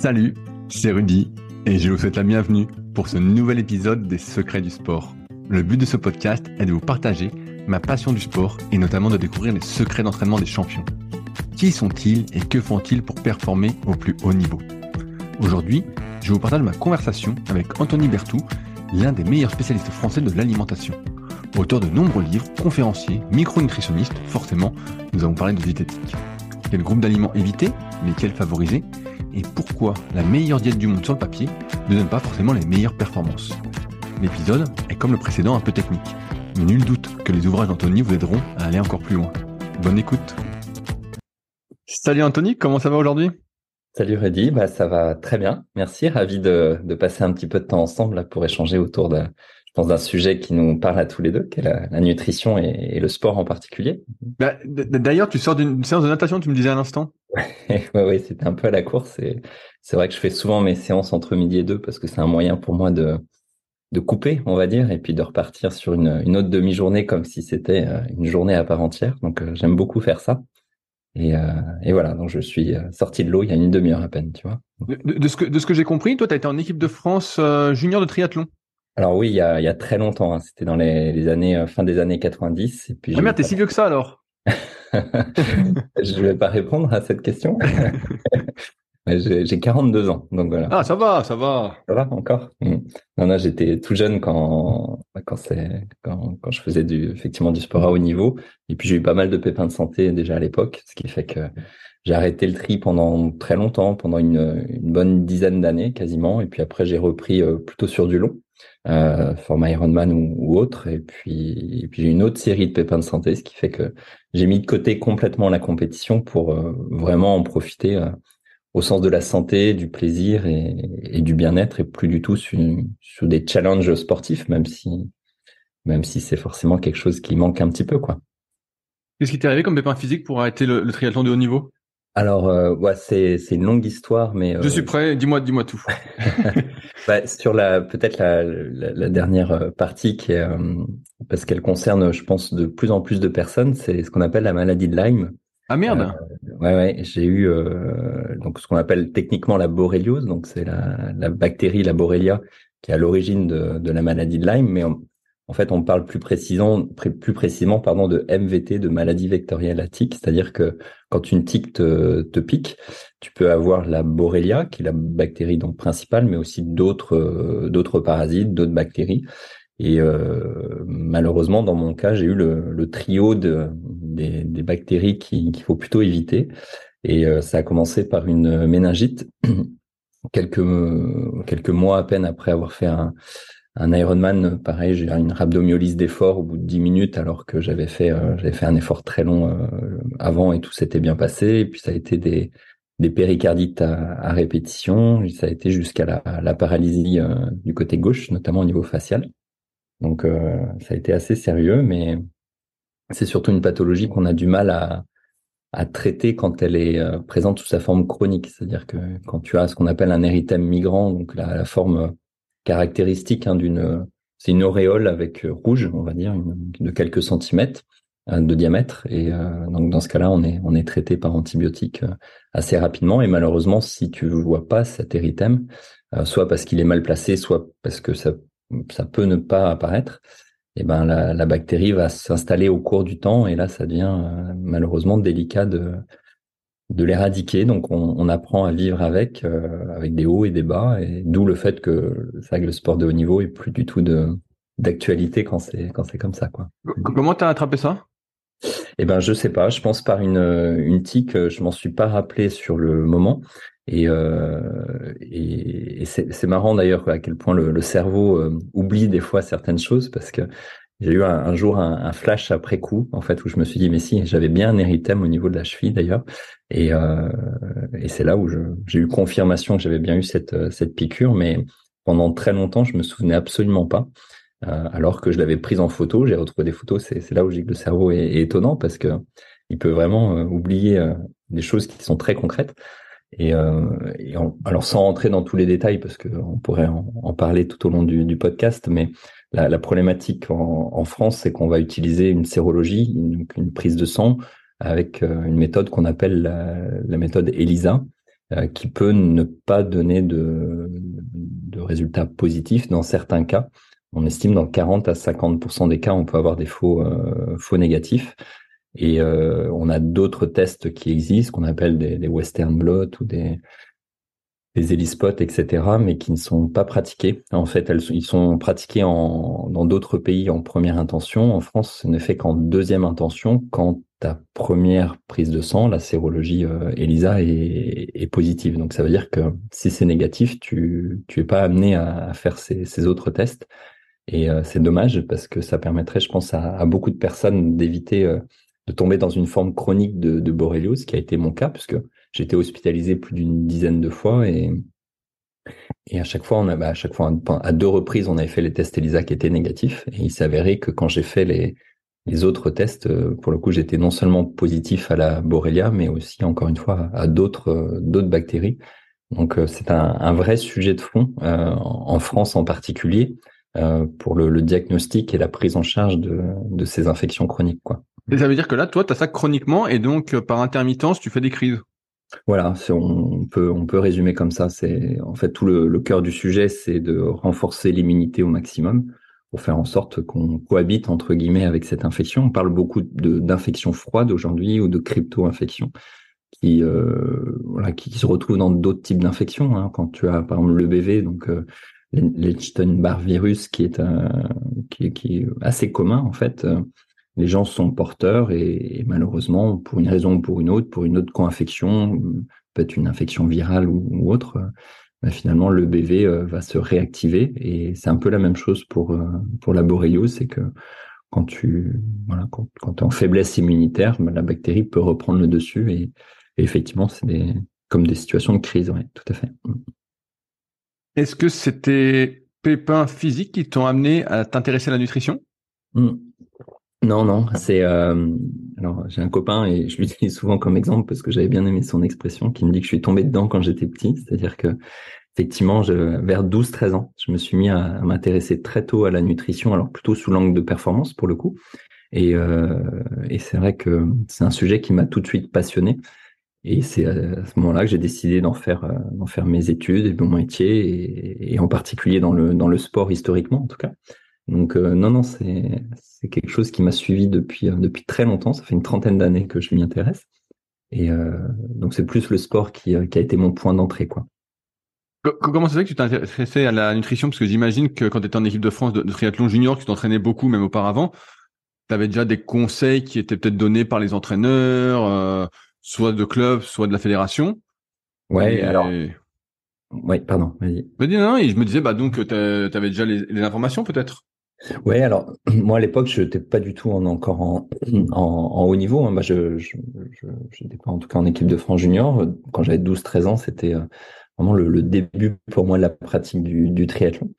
Salut, c'est Rudy et je vous souhaite la bienvenue pour ce nouvel épisode des Secrets du sport. Le but de ce podcast est de vous partager ma passion du sport et notamment de découvrir les secrets d'entraînement des champions. Qui sont-ils et que font-ils pour performer au plus haut niveau? Aujourd'hui, je vous partage ma conversation avec Anthony Bertou, l'un des meilleurs spécialistes français de l'alimentation. Auteur de nombreux livres, conférencier, micronutritionniste, forcément, nous avons parlé de diététique. Quel groupe d'aliments éviter, lesquels favoriser, et pourquoi la meilleure diète du monde sur le papier ne donne pas forcément les meilleures performances. L'épisode est comme le précédent un peu technique, mais nul doute que les ouvrages d'Anthony vous aideront à aller encore plus loin. Bonne écoute. Salut Anthony, comment ça va aujourd'hui? Salut Reddy, bah ça va très bien, merci, ravi de, de, passer un petit peu de temps ensemble là, pour échanger autour de, je pense, d'un sujet qui nous parle à tous les deux, qui est la, la nutrition et, et, le sport en particulier. Bah, D'ailleurs, tu sors d'une séance de natation, tu me disais à l'instant. oui, ouais, c'était un peu à la course et c'est vrai que je fais souvent mes séances entre midi et deux parce que c'est un moyen pour moi de, de couper, on va dire, et puis de repartir sur une, une autre demi-journée comme si c'était euh, une journée à part entière. Donc euh, j'aime beaucoup faire ça. Et, euh, et, voilà, donc je suis sorti de l'eau il y a une demi-heure à peine, tu vois. De, de, ce que, de ce que j'ai compris, toi, tu as été en équipe de France euh, junior de triathlon. Alors oui, il y a, il y a très longtemps, hein. c'était dans les, les, années fin des années 90. Et puis ah merde, t'es si vieux que ça alors Je vais pas répondre à cette question. J'ai 42 ans, donc voilà. Ah, ça va, ça va. Ça va encore? Mmh. Non, non, j'étais tout jeune quand quand c'est quand, quand je faisais du effectivement du sport à haut niveau. Et puis j'ai eu pas mal de pépins de santé déjà à l'époque, ce qui fait que j'ai arrêté le tri pendant très longtemps, pendant une, une bonne dizaine d'années quasiment. Et puis après j'ai repris euh, plutôt sur du long, euh, format Ironman ou, ou autre. Et puis et puis j'ai une autre série de pépins de santé, ce qui fait que j'ai mis de côté complètement la compétition pour euh, vraiment en profiter euh, au sens de la santé, du plaisir et, du bien-être et plus du tout sur, sur, des challenges sportifs, même si, même si c'est forcément quelque chose qui manque un petit peu, quoi. Qu'est-ce qui t'est arrivé comme pépin physique pour arrêter le, le triathlon de haut niveau? Alors, euh, ouais, c'est c'est une longue histoire, mais euh... je suis prêt. Dis-moi, dis-moi tout. bah, sur la peut-être la, la, la, dernière euh, partie qui est euh, parce qu'elle concerne, je pense, de plus en plus de personnes, c'est ce qu'on appelle la maladie de Lyme. Ah merde. Euh, ouais ouais, j'ai eu euh, donc ce qu'on appelle techniquement la borréliose, donc c'est la, la bactérie la Borrelia qui est à l'origine de, de la maladie de Lyme, mais en, en fait on parle plus précisément plus précisément pardon de MVT de maladie vectorielle à tique, c'est-à-dire que quand une tique te, te pique, tu peux avoir la Borrelia qui est la bactérie donc principale, mais aussi d'autres d'autres parasites, d'autres bactéries. Et euh, malheureusement, dans mon cas, j'ai eu le, le trio de, des, des bactéries qu'il faut plutôt éviter. Et euh, ça a commencé par une méningite quelques quelques mois à peine après avoir fait un, un Ironman. Pareil, j'ai une rhabdomyolyse d'effort au bout de 10 minutes, alors que j'avais fait euh, fait un effort très long euh, avant et tout s'était bien passé. Et puis ça a été des des péricardites à, répétition. Ça a été jusqu'à la, la paralysie euh, du côté gauche, notamment au niveau facial. Donc ça a été assez sérieux, mais c'est surtout une pathologie qu'on a du mal à, à traiter quand elle est présente sous sa forme chronique. C'est-à-dire que quand tu as ce qu'on appelle un érythème migrant, donc la forme caractéristique hein, d'une, c'est une auréole avec rouge, on va dire, de quelques centimètres euh, de diamètre. Et euh, donc dans ce cas-là, on est est traité par antibiotiques assez rapidement. Et malheureusement, si tu vois pas cet érythème, soit parce qu'il est mal placé, soit parce que ça ça peut ne pas apparaître, eh ben la, bactérie va s'installer au cours du temps et là ça devient euh, malheureusement délicat de de l'éradiquer. Donc on, on, apprend à vivre avec, euh, avec des hauts et des bas, et d'où le fait que ça, le sport de haut niveau est plus du tout de d'actualité quand c'est quand c'est comme ça quoi. Comment t'as attrapé ça? Eh ben je sais pas, je pense par une une tique, je m'en suis pas rappelé sur le moment. Et, euh, et, et c'est marrant d'ailleurs à quel point le, le cerveau euh, oublie des fois certaines choses parce que j'ai eu un, jour un, flash après coup en fait où je me suis dit mais si j'avais bien un érythème au niveau de la cheville d'ailleurs. Et, euh, et c'est là où j'ai eu confirmation que j'avais bien eu cette cette piqûre. Mais pendant très longtemps je me souvenais absolument pas euh, alors que je l'avais prise en photo. J'ai retrouvé des photos. C'est là où j'ai que le cerveau est, étonnant parce que il peut vraiment euh, oublier euh, des choses qui sont très concrètes. Et, euh, alors sans rentrer dans tous les détails parce qu'on pourrait en, parler tout au long du podcast, mais la, problématique en, France, c'est qu'on va utiliser une sérologie, une, une, prise de sang avec euh, une méthode qu'on appelle la, méthode ELISA, qui peut ne pas donner de, résultats positifs dans certains cas. On estime dans 40 à 50% des cas, on peut avoir des faux, faux négatifs. Et on a d'autres tests qui existent, qu'on appelle des, des Western blot ou des, des Elispots, etc., mais qui ne sont pas pratiqués. En fait, ils sont pratiqués dans d'autres pays en première intention. En France, ce n'est fait qu'en deuxième intention, quand ta première prise de sang, la sérologie euh, ELISA, est, positive. Donc, ça veut dire que si c'est négatif, tu tu es pas amené à, faire ces, autres tests. Et euh, c'est dommage parce que ça permettrait, je pense, à, à beaucoup de personnes d'éviter euh, de tomber dans une forme chronique de, de Borreliose, qui a été mon cas, puisque été hospitalisé plus d'une dizaine de fois et, et à chaque fois, on a, bah, à chaque fois, à deux reprises, on avait fait les tests ELISA qui étaient négatifs. Et il s'avérait que quand j'ai fait les, les autres tests, euh, pour le coup, j'étais non seulement positif à la Borrelia, mais aussi, encore une fois, à d'autres, euh, d'autres bactéries. Donc, euh, c'est un, vrai sujet de fond, en France en particulier, pour le, le, diagnostic et la prise en charge de, de ces infections chroniques. Quoi. Et ça veut dire que là, toi, tu as ça chroniquement et donc, par intermittence, tu fais des crises voilà, on peut on peut résumer comme ça. C'est en fait tout le, cœur du sujet, c'est de renforcer l'immunité au maximum pour faire en sorte qu'on cohabite entre guillemets avec cette infection. On parle beaucoup d'infections froides aujourd'hui ou de crypto-infections qui euh, se retrouvent dans d'autres types d'infections. Hein. Quand tu as par exemple le BV, donc euh, l'Epstein-Barr virus, qui qui, qui, est assez commun en fait. Euh, les gens sont porteurs et, malheureusement, pour une raison ou pour une autre, pour une autre co-infection, peut-être une infection virale ou, autre, bah, finalement le BV euh, va se réactiver et c'est un peu la même chose pour euh, pour la borréliose, c'est que quand tu voilà quand, quand tu es en faiblesse immunitaire, bah, la bactérie peut reprendre le dessus et, effectivement c'est des comme des situations de crise, ouais, tout à fait. Est-ce que c'était pépins physiques qui t'ont amené à t'intéresser à la nutrition? Mmh. Non, non, c'est euh, alors j'ai un copain et je l'utilise souvent comme exemple parce que j'avais bien aimé son expression qui me dit que je suis tombé dedans quand j'étais petit, c'est-à-dire que effectivement, je, vers 12-13 ans, je me suis mis à, m'intéresser très tôt à la nutrition, alors plutôt sous l'angle de performance pour le coup. Et, euh, et c'est vrai que c'est un sujet qui m'a tout de suite passionné. Et c'est à ce moment-là que j'ai décidé d'en faire, euh, d'en faire mes études et mon métier, et, et, en particulier dans le, dans le sport historiquement en tout cas. Donc euh, non, non, c'est c'est quelque chose qui m'a suivi depuis euh, depuis très longtemps. Ça fait une trentaine d'années que je m'y intéresse. Et euh, donc c'est plus le sport qui, qui a été mon point d'entrée, quoi. Comment ça fait que tu t'es intéressé à la nutrition? Parce que j'imagine que quand tu étais en équipe de France de, triathlon junior, que tu t'entraînais beaucoup, même auparavant, tu avais déjà des conseils qui étaient peut-être donnés par les entraîneurs, soit de club, soit de la fédération. Ouais, alors. Oui, pardon, vas-y. non, non, et je me disais, bah donc, tu avais déjà les informations peut-être? Ouais, alors moi à l'époque, je n'étais pas du tout en, encore en, haut niveau. Hein. Bah, je n'étais pas en tout cas en équipe de France junior. Quand j'avais 12-13 ans, c'était euh, vraiment le, début pour moi de la pratique du, triathlon.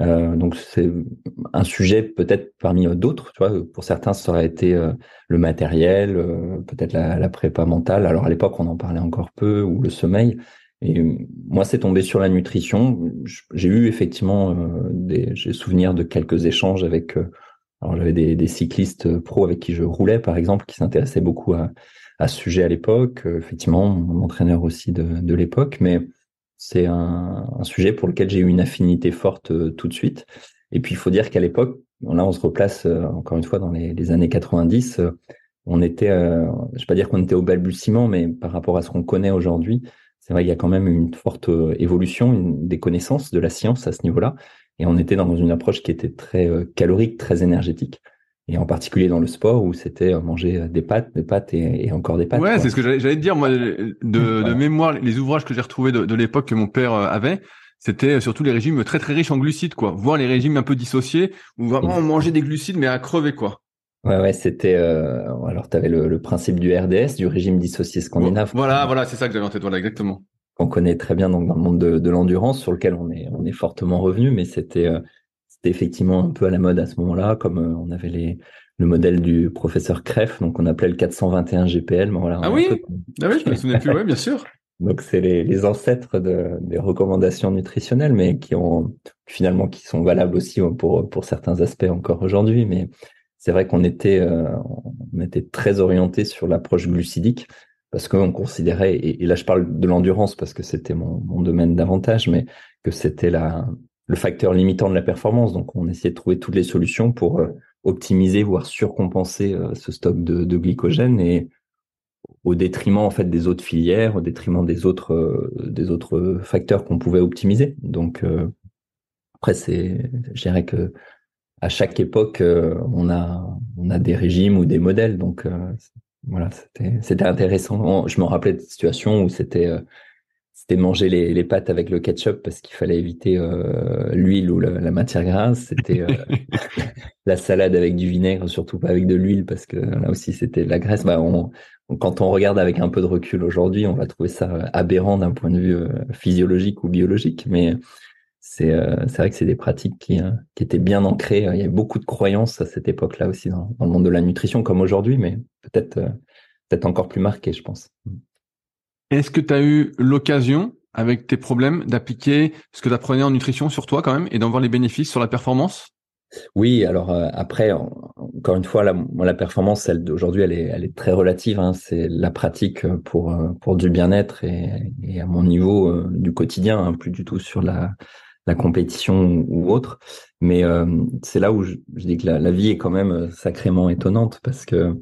Euh, donc c'est un sujet peut-être parmi d'autres. Tu vois, pour certains, ça aurait été euh, le matériel, euh, peut-être la, la, prépa mentale. Alors à l'époque, on en parlait encore peu, ou le sommeil. Et euh, moi, c'est tombé sur la nutrition. J'ai eu effectivement euh, des, j'ai souvenir de quelques échanges avec. Euh, alors j'avais des, cyclistes pros avec qui je roulais, par exemple, qui s'intéressaient beaucoup à, à ce sujet à l'époque. effectivement, mon entraîneur aussi de, de l'époque, mais c'est un, un, sujet pour lequel j'ai eu une affinité forte tout de suite. Et puis il faut dire qu'à l'époque, là, on se replace encore une fois dans les, les années 90. on était, je ne vais pas dire qu'on était au balbutiement, mais par rapport à ce qu'on connaît aujourd'hui, c'est vrai qu'il y a quand même une forte euh, évolution des connaissances de la science à ce niveau-là. Et on était dans une approche qui était très euh, calorique, très énergétique. Et en particulier dans le sport où c'était euh, manger des pâtes, des pâtes et, encore des pâtes. Ouais, c'est ce que j'allais te dire. Moi, de, mémoire, les ouvrages que j'ai retrouvés de, l'époque que mon père avait, c'était surtout les régimes très très riches en glucides, quoi. Voire les régimes un peu dissociés où vraiment on mangeait des glucides mais à crever, quoi. Ouais, ouais, c'était. Euh... Alors, tu avais le, le, principe du RDS, du régime dissocié scandinave. Voilà, voilà, c'est ça que j'avais en tête. Voilà, exactement. On connaît très bien donc, dans le monde de, de l'endurance, sur lequel on est, on est fortement revenu, mais c'était, euh, c'était effectivement un peu à la mode à ce moment-là, comme euh, on avait les, le modèle du professeur Kreff, donc on appelait le 421 GPL. Mais voilà, ah oui, ah oui, je me souviens plus, ouais, bien sûr. Donc c'est les, les, ancêtres de, des recommandations nutritionnelles, mais qui ont finalement qui sont valables aussi pour pour certains aspects encore aujourd'hui. Mais c'est vrai qu'on était, euh, on était très orienté sur l'approche glucidique parce qu'on considérait, et, là je parle de l'endurance parce que c'était mon, domaine d'avantage, mais que c'était la, le facteur limitant de la performance. Donc on essayait de trouver toutes les solutions pour euh, optimiser, voire surcompenser euh, ce stock de, de, glycogène et au détriment en fait des autres filières, au détriment des autres euh, des autres facteurs qu'on pouvait optimiser. Donc après c'est, je dirais que à chaque époque on a on a des régimes ou des modèles. Donc voilà, c'était intéressant. Je me rappelais de situations où c'était c'était manger les, les, pâtes avec le ketchup parce qu'il fallait éviter euh, l'huile ou la, matière grasse. C'était euh, la salade avec du vinaigre, surtout pas avec de l'huile parce que là aussi c'était de la graisse. Bah, on, quand on regarde avec un peu de recul aujourd'hui, on va trouver ça aberrant d'un point de vue euh, physiologique ou biologique, mais c'est c'est vrai que c'est des pratiques qui, qui étaient bien ancrées. Il y avait beaucoup de croyances à cette époque-là aussi dans, dans, le monde de la nutrition comme aujourd'hui, mais peut-être peut-être encore plus marqué, je pense. Est-ce que tu as eu l'occasion, avec tes problèmes, d'appliquer ce que tu apprenais en nutrition sur toi quand même et d'en voir les bénéfices sur la performance? Oui, alors euh, après, encore une fois, la, la performance, d'aujourd'hui, elle est, elle est très relative. Hein, c'est la pratique pour euh, pour du bien-être et, et, à mon niveau euh, du quotidien, hein, plus du tout sur la la compétition ou autre. Mais c'est là où je, dis que la, vie est quand même sacrément étonnante parce que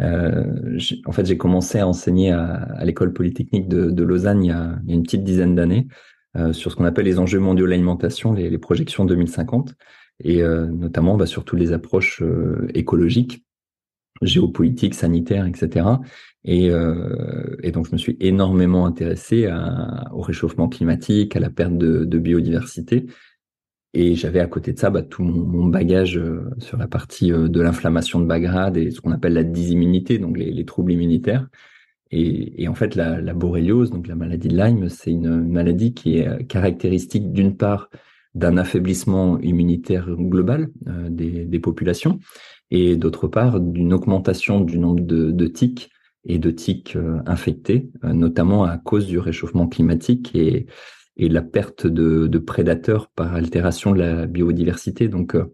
euh, en fait, j'ai commencé à enseigner à, l'école polytechnique de, Lausanne il y, a, une petite dizaine d'années euh, sur ce qu'on appelle les enjeux mondiaux de l'alimentation, les, projections 2050, et euh, notamment bah, sur toutes les approches euh, écologiques, géopolitiques, sanitaires, etc. Et, euh, et, donc, je me suis énormément intéressé au réchauffement climatique, à la perte de, biodiversité, et j'avais à côté de ça bah, tout mon, bagage euh, sur la partie euh, de l'inflammation de bas grade et ce qu'on appelle la dysimmunité, donc les, les troubles immunitaires. Et, en fait, la, la donc la maladie de Lyme, c'est une maladie qui est caractéristique d'une part d'un affaiblissement immunitaire global des, populations et d'autre part d'une augmentation du nombre de, de tiques et de tiques infectés, notamment à cause du réchauffement climatique et et la perte de, de, prédateurs par altération de la biodiversité. Donc, euh,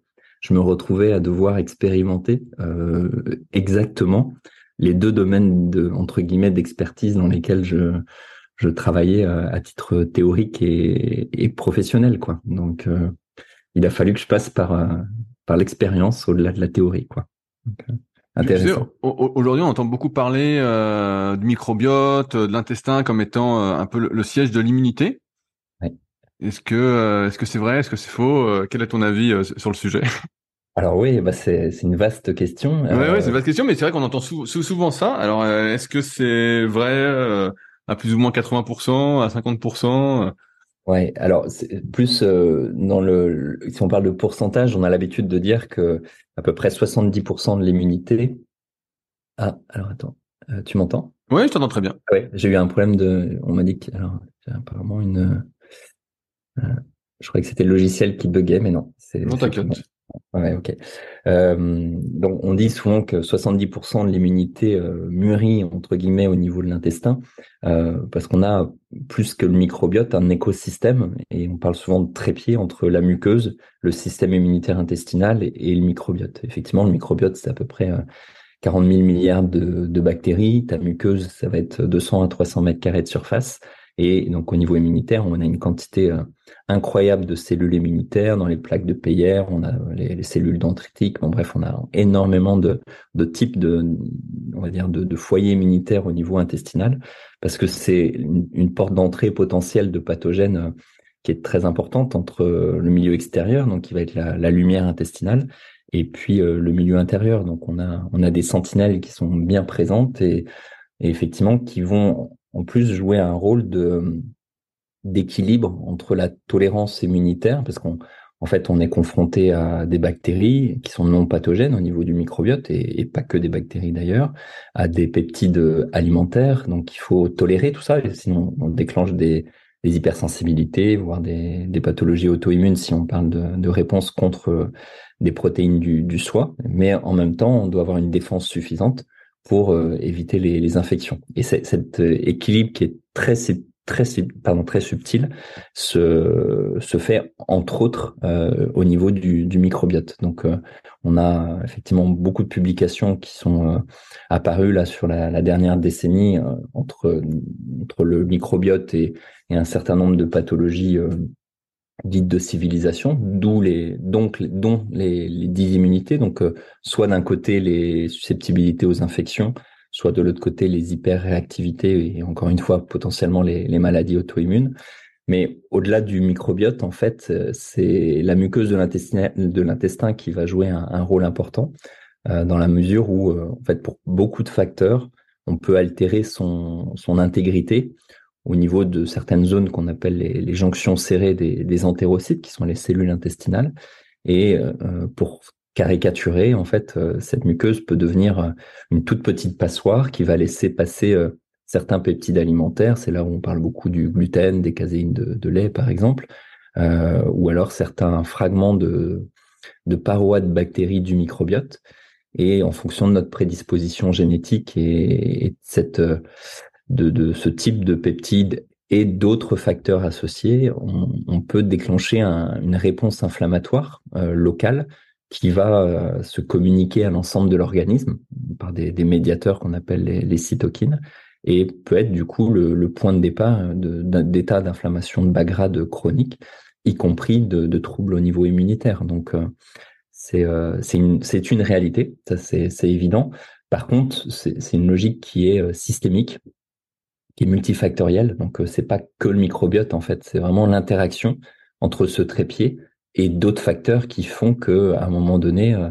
je me retrouvais à devoir expérimenter euh, exactement les deux domaines de entre guillemets d'expertise dans lesquels je je travaillais euh, à titre théorique et, et professionnel quoi. Donc euh, il a fallu que je passe par par l'expérience au-delà de la théorie quoi. intéressant. Aujourd'hui, on entend beaucoup parler euh, du microbiote, de l'intestin comme étant un peu le siège de l'immunité. Est-ce que euh, est-ce que c'est vrai? Est-ce que c'est faux? Euh, Quel est ton avis euh, sur le sujet? Alors oui, bah c'est une vaste question. Oui, ouais, c'est une vaste question, mais c'est vrai qu'on entend souvent ça. Alors est-ce que c'est vrai à plus ou moins 80%, à 50% Ouais, alors plus dans le si on parle de pourcentage, on a l'habitude de dire que à peu près 70% de l'immunité. Ah, alors attends, tu m'entends? Oui, je t'entends très bien. Oui, j'ai eu un problème de. On m'a dit que alors apparemment une euh, je croyais que c'était le logiciel qui buguait, mais non. Non, t'inquiète. Euh, on dit souvent que 70% de l'immunité euh, mûrit entre guillemets au niveau de l'intestin, euh, parce qu'on a plus que le microbiote un écosystème, et on parle souvent de trépied entre la muqueuse, le système immunitaire intestinal et, et le microbiote. Effectivement, le microbiote c'est à peu près 40 000 milliards de, de, bactéries. Ta muqueuse, ça va être 200 à 300 mètres carrés de surface. Et donc au niveau immunitaire, on a une quantité euh, incroyable de cellules immunitaires dans les plaques de Peyer, on a les, cellules dendritiques, bon bref, on a énormément de, types de, on va dire, de, foyers immunitaires au niveau intestinal, parce que c'est une, porte d'entrée potentielle de pathogènes euh, qui est très importante entre euh, le milieu extérieur, donc qui va être la, lumière intestinale, et puis le milieu intérieur. Donc on a on a des sentinelles qui sont bien présentes et effectivement qui vont en plus jouer un rôle d'équilibre entre la tolérance immunitaire, parce qu'en en fait, on est confronté à des bactéries qui sont non pathogènes au niveau du microbiote et, pas que des bactéries d'ailleurs, à des peptides alimentaires. Donc, il faut tolérer tout ça, sinon on déclenche des, hypersensibilités, voire des, pathologies auto-immunes si on parle de, réponse contre des protéines du, du soie. Mais en même temps, on doit avoir une défense suffisante pour euh, éviter les, infections. Et cet euh, équilibre qui est très très, pardon, très subtile se, se fait entre autres euh, au niveau du, microbiote. Donc on a effectivement beaucoup de publications qui sont apparues là sur la, dernière décennie entre, entre le microbiote et, un certain nombre de pathologies dites de civilisation, d'où les donc dont les, les immunités. Donc soit d'un côté les susceptibilités aux infections, soit de l'autre côté les hyperréactivités et encore une fois potentiellement les, les maladies auto-immunes. Mais au-delà du microbiote, en fait, euh, c'est la muqueuse de l'intestin qui va jouer un, un rôle important euh, dans la mesure où, euh, en fait, pour beaucoup de facteurs, on peut altérer son, son intégrité au niveau de certaines zones qu'on appelle les, jonctions serrées des, entérocytes, qui sont les cellules intestinales. Et euh, pour caricaturé, en fait, euh, cette muqueuse peut devenir euh, une toute petite passoire qui va laisser passer certains peptides alimentaires. C'est là où on parle beaucoup du gluten, des caséines de, lait, par exemple, ou alors certains fragments de, de parois de bactéries du microbiote. Et en fonction de notre prédisposition génétique et, cette, de, ce type de peptides et d'autres facteurs associés, on, peut déclencher une réponse inflammatoire locale qui va euh, se communiquer à l'ensemble de l'organisme par des, médiateurs qu'on appelle les, cytokines et peut être du coup le, point de départ d'état d'inflammation de bas grade chronique, y compris de, troubles au niveau immunitaire. Donc euh, c'est euh, une, une réalité, ça c'est évident. Par contre, c'est une logique qui est systémique, qui est multifactorielle. Donc c'est pas que le microbiote en fait, c'est vraiment l'interaction entre ce trépied et d'autres facteurs qui font que à un moment donné, euh,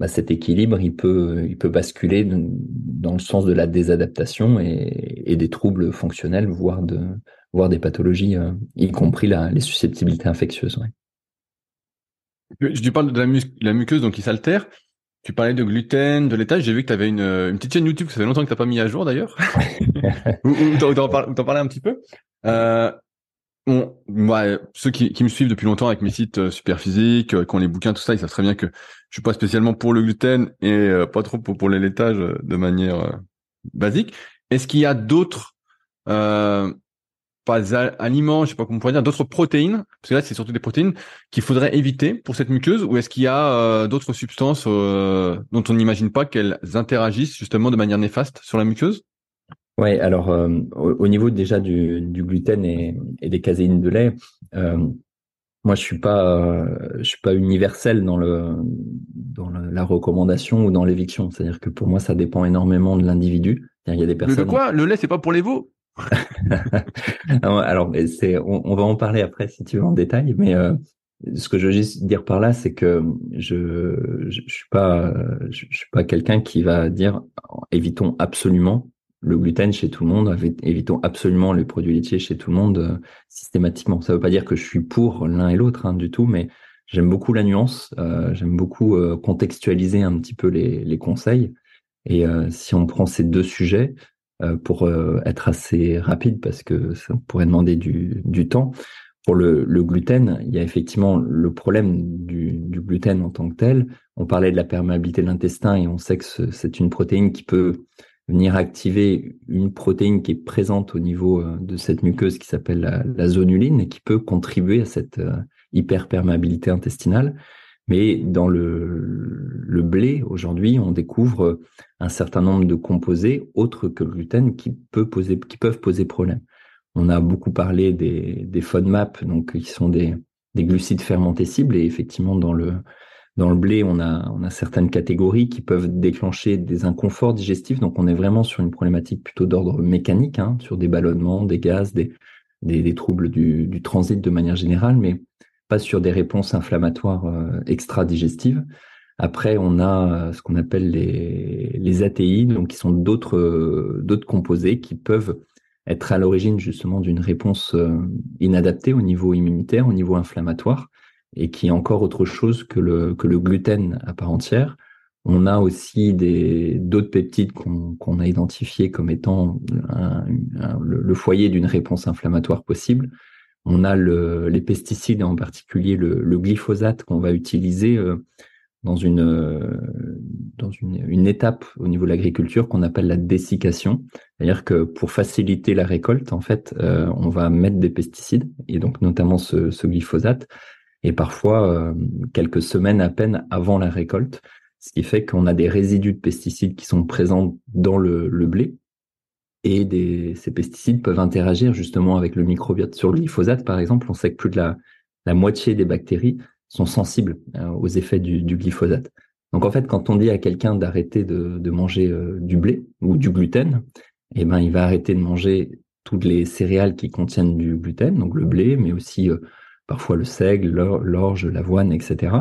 bah, cet équilibre il peut il peut basculer dans le sens de la désadaptation et, des troubles fonctionnels, voire voire des pathologies, euh, y compris la, les susceptibilités infectieuses. Je parle de la, la muqueuse donc qui s'altère. Tu parlais de gluten, de laitage. J'ai vu que tu avais une, une, petite chaîne YouTube que ça fait longtemps que tu n'as pas mis à jour d'ailleurs. ou, ou t'en parlais un petit peu. Euh, Bon, moi, ceux qui, qui, me suivent depuis longtemps avec mes sites euh, super physiques, euh, qui ont les bouquins, tout ça, ils savent très bien que je suis pas spécialement pour le gluten et euh, pas trop pour, pour les laitages de manière basique. Est-ce qu'il y a d'autres euh, pas aliments, je sais pas comment on pourrait dire, d'autres protéines, parce que là c'est surtout des protéines qu'il faudrait éviter pour cette muqueuse, ou est-ce qu'il y a d'autres substances dont on n'imagine pas qu'elles interagissent justement de manière néfaste sur la muqueuse? Ouais, alors euh, au, niveau déjà du, du gluten et, et, des caséines de lait, euh, moi je suis pas euh, je suis pas universel dans le dans la recommandation ou dans l'éviction. C'est-à-dire que pour moi ça dépend énormément de l'individu. Il y a des personnes. Le de quoi? Le lait c'est pas pour les veaux? Alors c'est on, va en parler après si tu veux en détail, mais euh, ce que je veux juste dire par là, c'est que je, je, suis pas je, pas quelqu'un qui va dire évitons absolument le gluten chez tout le monde, évitons absolument les produits laitiers chez tout le monde euh, systématiquement. Ça ne veut pas dire que je suis pour l'un et l'autre hein, du tout, mais j'aime beaucoup la nuance, euh, j'aime beaucoup euh, contextualiser un petit peu les, les conseils. Et si on prend ces deux sujets, pour être assez rapide, parce que ça pourrait demander du, temps, pour le, gluten, il y a effectivement le problème du, gluten en tant que tel. On parlait de la perméabilité de l'intestin et on sait que c'est une protéine qui peut venir activer une protéine qui est présente au niveau euh, de cette muqueuse qui s'appelle la, zonuline et qui peut contribuer à cette euh, hyperperméabilité intestinale. Mais dans le, le blé, aujourd'hui, on découvre un certain nombre de composés autres que le gluten qui, peut poser, qui peuvent poser problème. On a beaucoup parlé des, des FODMAP, donc qui sont des, des glucides fermentés cibles, et effectivement, dans le, dans le blé, on a, on a certaines catégories qui peuvent déclencher des inconforts digestifs. Donc, on est vraiment sur une problématique plutôt d'ordre mécanique, hein, sur des ballonnements, des gaz, des, des, troubles du, du, transit de manière générale, mais pas sur des réponses inflammatoires euh, extra-digestives. Après, on a euh, ce qu'on appelle les, les ATI, donc qui sont d'autres euh, d'autres composés qui peuvent être à l'origine justement d'une réponse inadaptée au niveau immunitaire, au niveau inflammatoire et qui est encore autre chose que le, que le gluten à part entière. On a aussi des d'autres peptides qu'on a identifiés comme étant le, foyer d'une réponse inflammatoire possible. On a le, les pesticides, en particulier le, le glyphosate qu'on va utiliser euh, dans une dans une, une étape au niveau de l'agriculture qu'on appelle la dessiccation, c'est-à-dire que pour faciliter la récolte, en fait, on va mettre des pesticides et donc notamment ce, glyphosate. Et parfois quelques semaines à peine avant la récolte, ce qui fait qu'on a des résidus de pesticides qui sont présents dans le, blé. Et ces pesticides peuvent interagir justement avec le microbiote. Sur le glyphosate, par exemple, on sait que plus de la moitié des bactéries sont sensibles euh, aux effets du, du, glyphosate. Donc en fait, quand on dit à quelqu'un d'arrêter de, de, manger euh, du blé ou du gluten, eh ben il va arrêter de manger toutes les céréales qui contiennent du gluten, donc le blé, mais aussi euh, parfois le seigle, l'orge, l'avoine, etc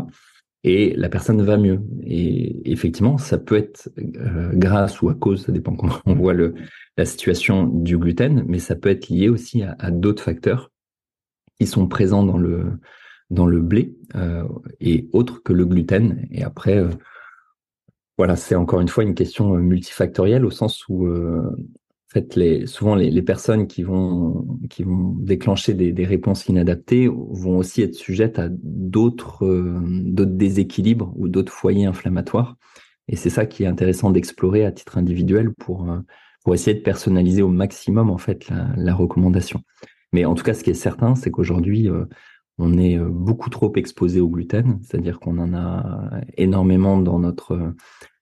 et la personne va mieux. Et effectivement, ça peut être grâce ou à cause, ça dépend comment on voit le, la situation du gluten, mais ça peut être lié aussi à, d'autres facteurs qui sont présents dans le dans le blé euh, et autres que le gluten. Et après, euh, voilà, c'est encore une fois une question multifactorielle au sens où fait, les, souvent les, personnes qui vont, qui vont déclencher des, réponses inadaptées vont aussi être sujettes à d'autres euh, d'autres déséquilibres ou d'autres foyers inflammatoires. Et c'est ça qui est intéressant d'explorer à titre individuel pour, euh, pour essayer de personnaliser au maximum en fait la, recommandation. Mais en tout cas, ce qui est certain, c'est qu'aujourd'hui, euh, on est beaucoup trop exposé au gluten, c'est-à-dire qu'on en a énormément dans notre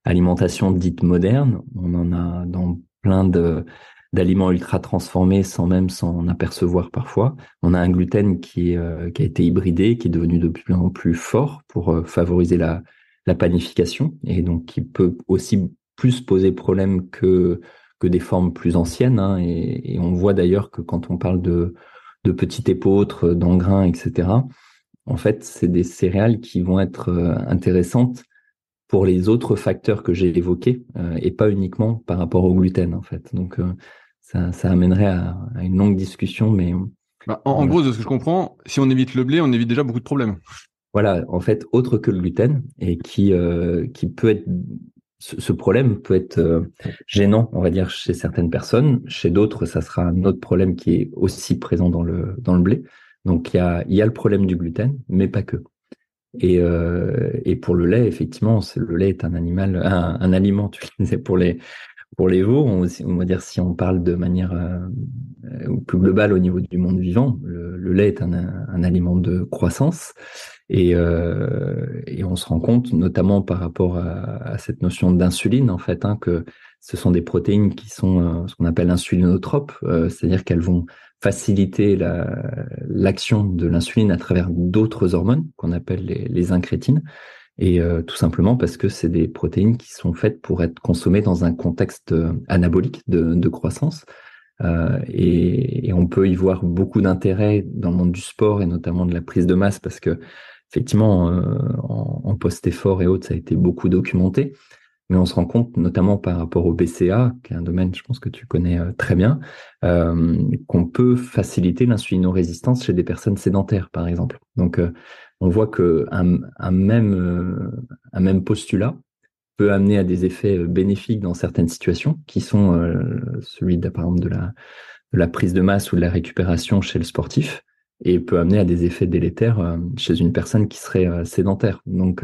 alimentation dite moderne. On en a dans plein de d'aliments ultra transformés sans même s'en apercevoir parfois. On a un gluten qui, euh, a été hybridé, qui est devenu de plus en plus fort pour euh, favoriser la, la panification et donc qui peut aussi plus poser problème que que des formes plus anciennes. Hein, et, on voit d'ailleurs que quand on parle de de petits épeautres, d'engrains, etc. En fait, c'est des céréales qui vont être euh, intéressantes pour les autres facteurs que j'ai évoqués euh, et pas uniquement par rapport au gluten en fait. Donc euh, ça, ça, amènerait à, à, une longue discussion, mais bah, en, gros, de ce que je comprends, si on évite le blé, on évite déjà beaucoup de problèmes. Voilà, en fait, autre que le gluten et qui euh, qui peut être ce, problème peut être gênant, on va dire, chez certaines personnes. Chez d'autres, ça sera un autre problème qui est aussi présent dans le dans le blé. Donc il y a y a le problème du gluten, mais pas que. Et, euh, et pour le lait, effectivement, le lait est un animal, un, un aliment. Disais pour les pour les veaux, on, va dire si on parle de manière euh, plus globale au niveau du monde vivant, le, lait est un, aliment de croissance. Et, euh, et, on se rend compte, notamment par rapport à, cette notion d'insuline, en fait, hein, que ce sont des protéines qui sont euh, ce qu'on appelle insulinotropes, c'est-à-dire qu'elles vont faciliter l'action de l'insuline à travers d'autres hormones qu'on appelle les, les, incrétines. Et euh, tout simplement parce que c'est des protéines qui sont faites pour être consommées dans un contexte euh, anabolique de, croissance. Euh, et, on peut y voir beaucoup d'intérêt dans le monde du sport et notamment de la prise de masse parce que effectivement en, post-effort et autres ça a été beaucoup documenté mais on se rend compte, notamment par rapport au BCA, qui est un domaine, je pense que tu connais très bien, qu'on peut faciliter l'insulinorésistance chez des personnes sédentaires, par exemple. Donc, on voit que un, même euh, un même postulat peut amener à des effets euh, bénéfiques dans certaines situations, qui sont celui, de, de la prise de masse ou de la récupération chez le sportif, et peut amener à des effets délétères chez une personne qui serait sédentaire. Donc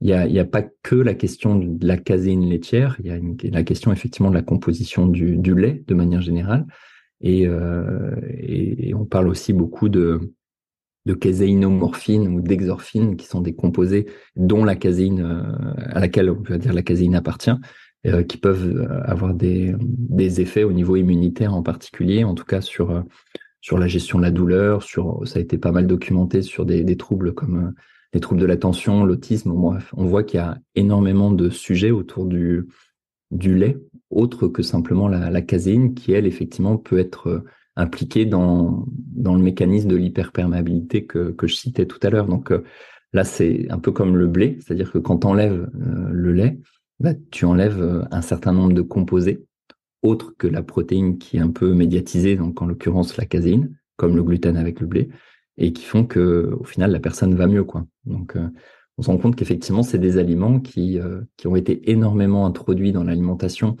il n'y a, a, pas que la question de la caséine laitière, il y a la question effectivement de la composition du, lait de manière générale. Euh, et, on parle aussi beaucoup de, de caséinomorphine ou d'exorphine, qui sont des composés dont la caséine, euh, à laquelle on peut dire la caséine appartient, euh, qui peuvent avoir des, effets au niveau immunitaire en particulier, en tout cas sur, la gestion de la douleur, ça a été pas mal documenté sur des, troubles comme les troubles de l'attention, l'autisme. on voit qu'il y a énormément de sujets autour du, du lait, autre que simplement la, la caséine, qui elle effectivement peut être euh, impliquée dans, dans le mécanisme de l'hyperperméabilité que, que je citais tout à l'heure. Donc euh, là, c'est un peu comme le blé, c'est-à-dire que quand tu enlèves euh, le lait, bah, tu enlèves un certain nombre de composés, autres que la protéine qui est un peu médiatisée, donc en l'occurrence la caséine, comme le gluten avec le blé et qui font que au final la personne va mieux quoi. Donc euh, on se rend compte qu'effectivement c'est des aliments qui euh, qui ont été énormément introduits dans l'alimentation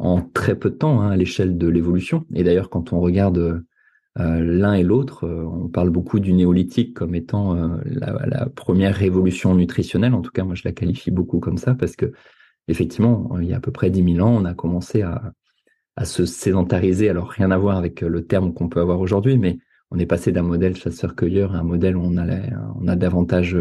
en très peu de temps hein, à l'échelle de l'évolution. Et d'ailleurs quand on regarde l'un et l'autre, on parle beaucoup du néolithique comme étant la, la, première révolution nutritionnelle. En tout cas, moi, je la qualifie beaucoup comme ça parce que effectivement, il y a à peu près 10 000 ans, on a commencé à, se sédentariser. Alors, rien à voir avec le terme qu'on peut avoir aujourd'hui, mais on est passé d'un modèle chasseur-cueilleur à un modèle où on, allait, on a davantage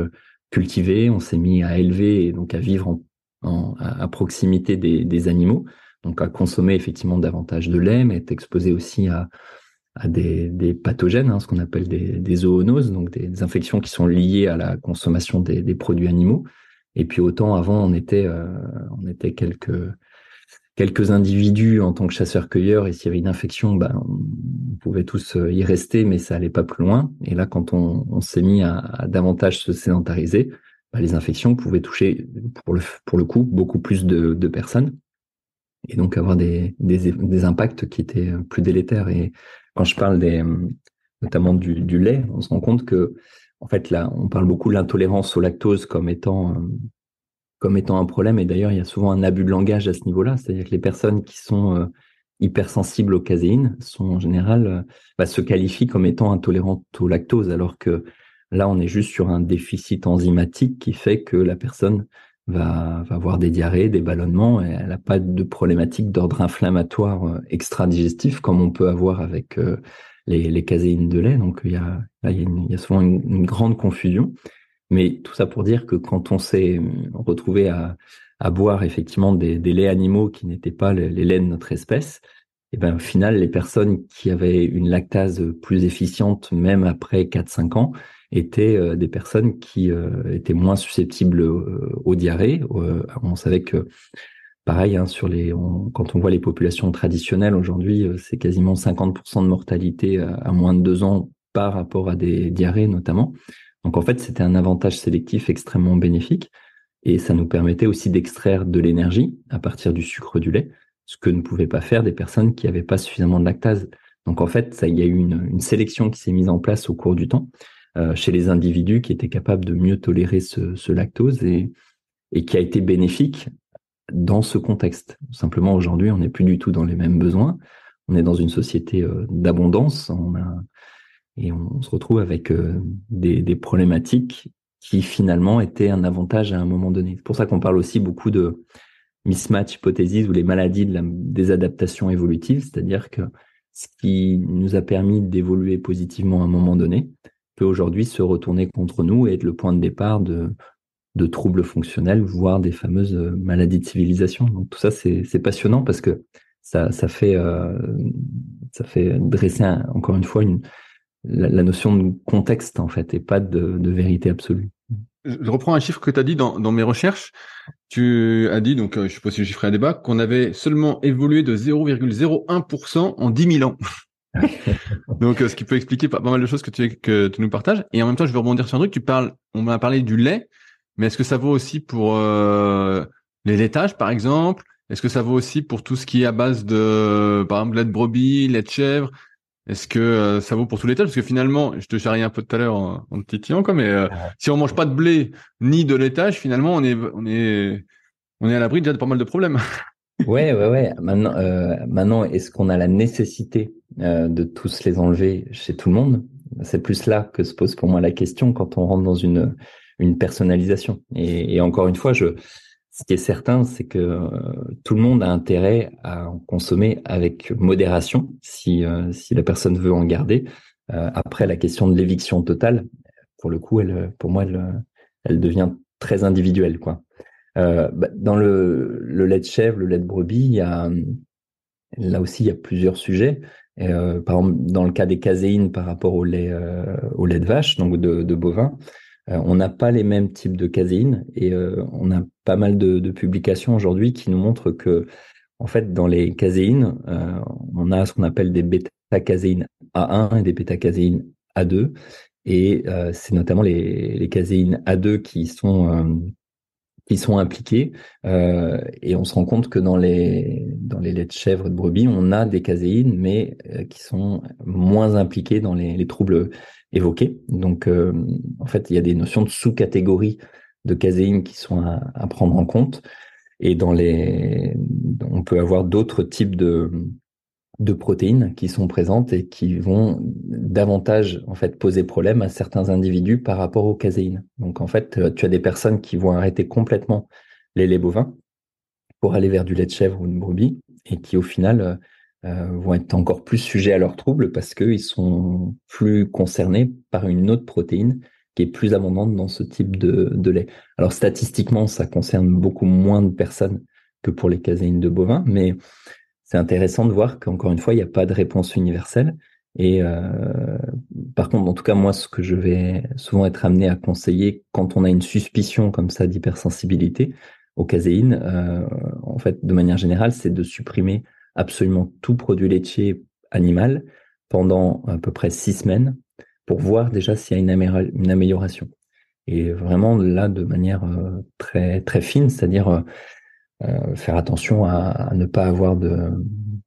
cultivé, on s'est mis à élever et donc à vivre à proximité des, animaux, donc à consommer effectivement davantage de lait, mais être exposé aussi à, des, pathogènes, hein, ce qu'on appelle des, zoonoses, donc des, infections qui sont liées à la consommation des, produits animaux. Et puis autant avant, on était, euh, quelques individus en tant que chasseurs-cueilleurs et s'il y avait une infection, ben, on pouvait tous euh, y rester, mais ça allait pas plus loin. Et là, quand on, s'est mis à, davantage se sédentariser, ben, les infections pouvaient toucher, pour le, coup, beaucoup plus de personnes et donc avoir des, des, impacts qui étaient plus délétères. Et quand je parle des, notamment du, lait, on se rend compte que, en fait, là, on parle beaucoup de l'intolérance au lactose comme étant euh, comme étant un problème. Et d'ailleurs, il y a souvent un abus de langage à ce niveau-là. C'est-à-dire que les personnes qui sont euh, hypersensibles aux caséines sont en général euh, bah, se qualifient comme étant intolérantes au lactose, alors que là, on est juste sur un déficit enzymatique qui fait que la personne va, avoir des diarrhées, des ballonnements, et elle n'a pas de problématique d'ordre inflammatoire euh, extra-digestif comme on peut avoir avec les, les caséines de lait. Donc, il y a, souvent une, grande confusion. Mais tout ça pour dire que quand on s'est retrouvé à, boire effectivement des, des laits animaux qui n'étaient pas les, laits de notre espèce, et eh ben au final, les personnes qui avaient une lactase plus efficiente, même après 4-5 ans, étaient euh, des personnes qui euh, étaient moins susceptibles euh, aux diarrhées. on savait que pareil, hein, sur les, quand on voit les populations traditionnelles aujourd'hui, c'est quasiment 50% de mortalité à, moins de 2 ans par rapport à des diarrhées notamment. Donc en fait, c'était un avantage sélectif extrêmement bénéfique et ça nous permettait aussi d'extraire de l'énergie à partir du sucre du lait, ce que ne pouvaient pas faire des personnes qui n'avaient pas suffisamment de lactase. Donc en fait, ça, il y a eu une, sélection qui s'est mise en place au cours du temps chez les individus qui étaient capables de mieux tolérer ce, lactose et, qui a été bénéfique dans ce contexte. Simplement aujourd'hui, on n'est plus du tout dans les mêmes besoins. On est dans une société euh, d'abondance. Et on, se retrouve avec euh, des, problématiques qui finalement étaient un avantage à un moment donné. C'est pour ça qu'on parle aussi beaucoup de mismatch hypothésis ou les maladies de la, des adaptations évolutives, c'est-à-dire que ce qui nous a permis d'évoluer positivement à un moment donné peut aujourd'hui se retourner contre nous et être le point de départ de, de troubles fonctionnels, voire des fameuses euh, maladies de civilisation. Donc tout ça, c'est passionnant parce que ça, ça fait euh, ça fait dresser encore une fois une, la, notion de contexte en fait et pas de, vérité absolue. Je reprends un chiffre que tu as dit dans, dans, mes recherches. Tu as dit, donc euh, je sais pas si je chiffrerai un débat, qu'on avait seulement évolué de 0,01% en 10 000 ans. donc euh, ce qui peut expliquer pas, mal de choses que tu, que tu nous partages. Et en même temps, je veux rebondir sur un truc. Tu parles, on m'a parlé du lait, mais est-ce que ça vaut aussi pour euh, les laitages, par exemple? Est-ce que ça vaut aussi pour tout ce qui est à base de, par exemple, lait de brebis, lait de chèvre? Est-ce que euh, ça vaut pour tous les laitage Parce que finalement, je te charrie un peu tout à l'heure en, en titillant, quoi, mais euh, si on mange pas de blé ni de laitage, finalement, on est, on est, on est à l'abri déjà de pas mal de problèmes. ouais, ouais, ouais. Maintenant, euh, maintenant, est-ce qu'on a la nécessité de tous les enlever chez tout le monde C'est plus là que se pose pour moi la question quand on rentre dans une une personnalisation. Et, encore une fois, ce qui est certain, c'est que euh, tout le monde a intérêt à en consommer avec modération, si, euh, si la personne veut en garder. Euh, après, la question de l'éviction totale, pour le coup, pour moi, elle, elle devient très individuelle. Quoi. Bah, dans le, le, lait de chèvre, le lait de brebis, il y a, là aussi, il y a plusieurs sujets. Par exemple, dans le cas des caséines par rapport au lait, au lait de vache, donc de, de bovin, euh, on n'a pas les mêmes types de caséine et euh, on a pas mal de, publications aujourd'hui qui nous montrent que, en fait, dans les caséines, euh, on a ce qu'on appelle des bêta-caséines A1 et des bêta-caséines A2. Et c'est notamment les, les caséines A2 qui sont qui sont impliquées. et on se rend compte que dans les dans les laits de chèvre et de brebis, on a des caséines, mais qui sont moins impliquées dans les, les troubles évoqué. Donc, euh, en fait, il y a des notions de sous-catégories de caséine qui sont à, prendre en compte. Et dans les, on peut avoir d'autres types de de protéines qui sont présentes et qui vont davantage en fait poser problème à certains individus par rapport aux caséines. Donc en fait, tu as des personnes qui vont arrêter complètement les laits bovins pour aller vers du lait de chèvre ou de brebis et qui au final euh, vont être encore plus sujets à leurs troubles parce qu'ils sont plus concernés par une autre protéine qui est plus abondante dans ce type de, de lait. Alors statistiquement, ça concerne beaucoup moins de personnes que pour les caséines de bovins, mais c'est intéressant de voir qu'encore une fois, il n'y a pas de réponse universelle. Et euh, par contre, en tout cas, moi, ce que je vais souvent être amené à conseiller quand on a une suspicion comme ça d'hypersensibilité aux caséines, euh, en fait, de manière générale, c'est de supprimer absolument tout produit laitier animal pendant à peu près six semaines pour voir déjà s'il y a une, amélioration. Et vraiment là, de manière euh, très très fine, c'est-à-dire euh, euh, faire attention à, ne pas avoir de,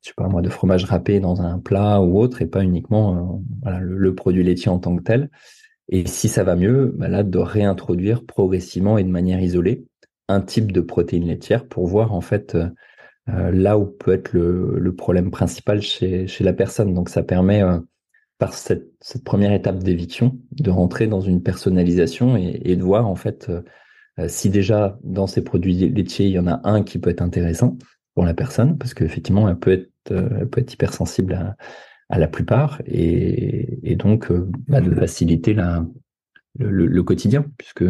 je sais pas moi, de fromage râpé dans un plat ou autre, et pas uniquement voilà, le, produit laitier en tant que tel. Et si ça va mieux, bah là, de réintroduire progressivement et de manière isolée un type de protéine laitière pour voir en fait là où peut être le, le problème principal chez, chez la personne. Donc ça permet par cette, première étape d'éviction, de rentrer dans une personnalisation et, de voir en fait euh, euh, si déjà dans ces produits laitiers il y en a un qui peut être intéressant pour la personne, parce qu'effectivement elle peut être, euh, peut être hypersensible à, à la plupart et, donc bah, de faciliter la, le, quotidien, puisque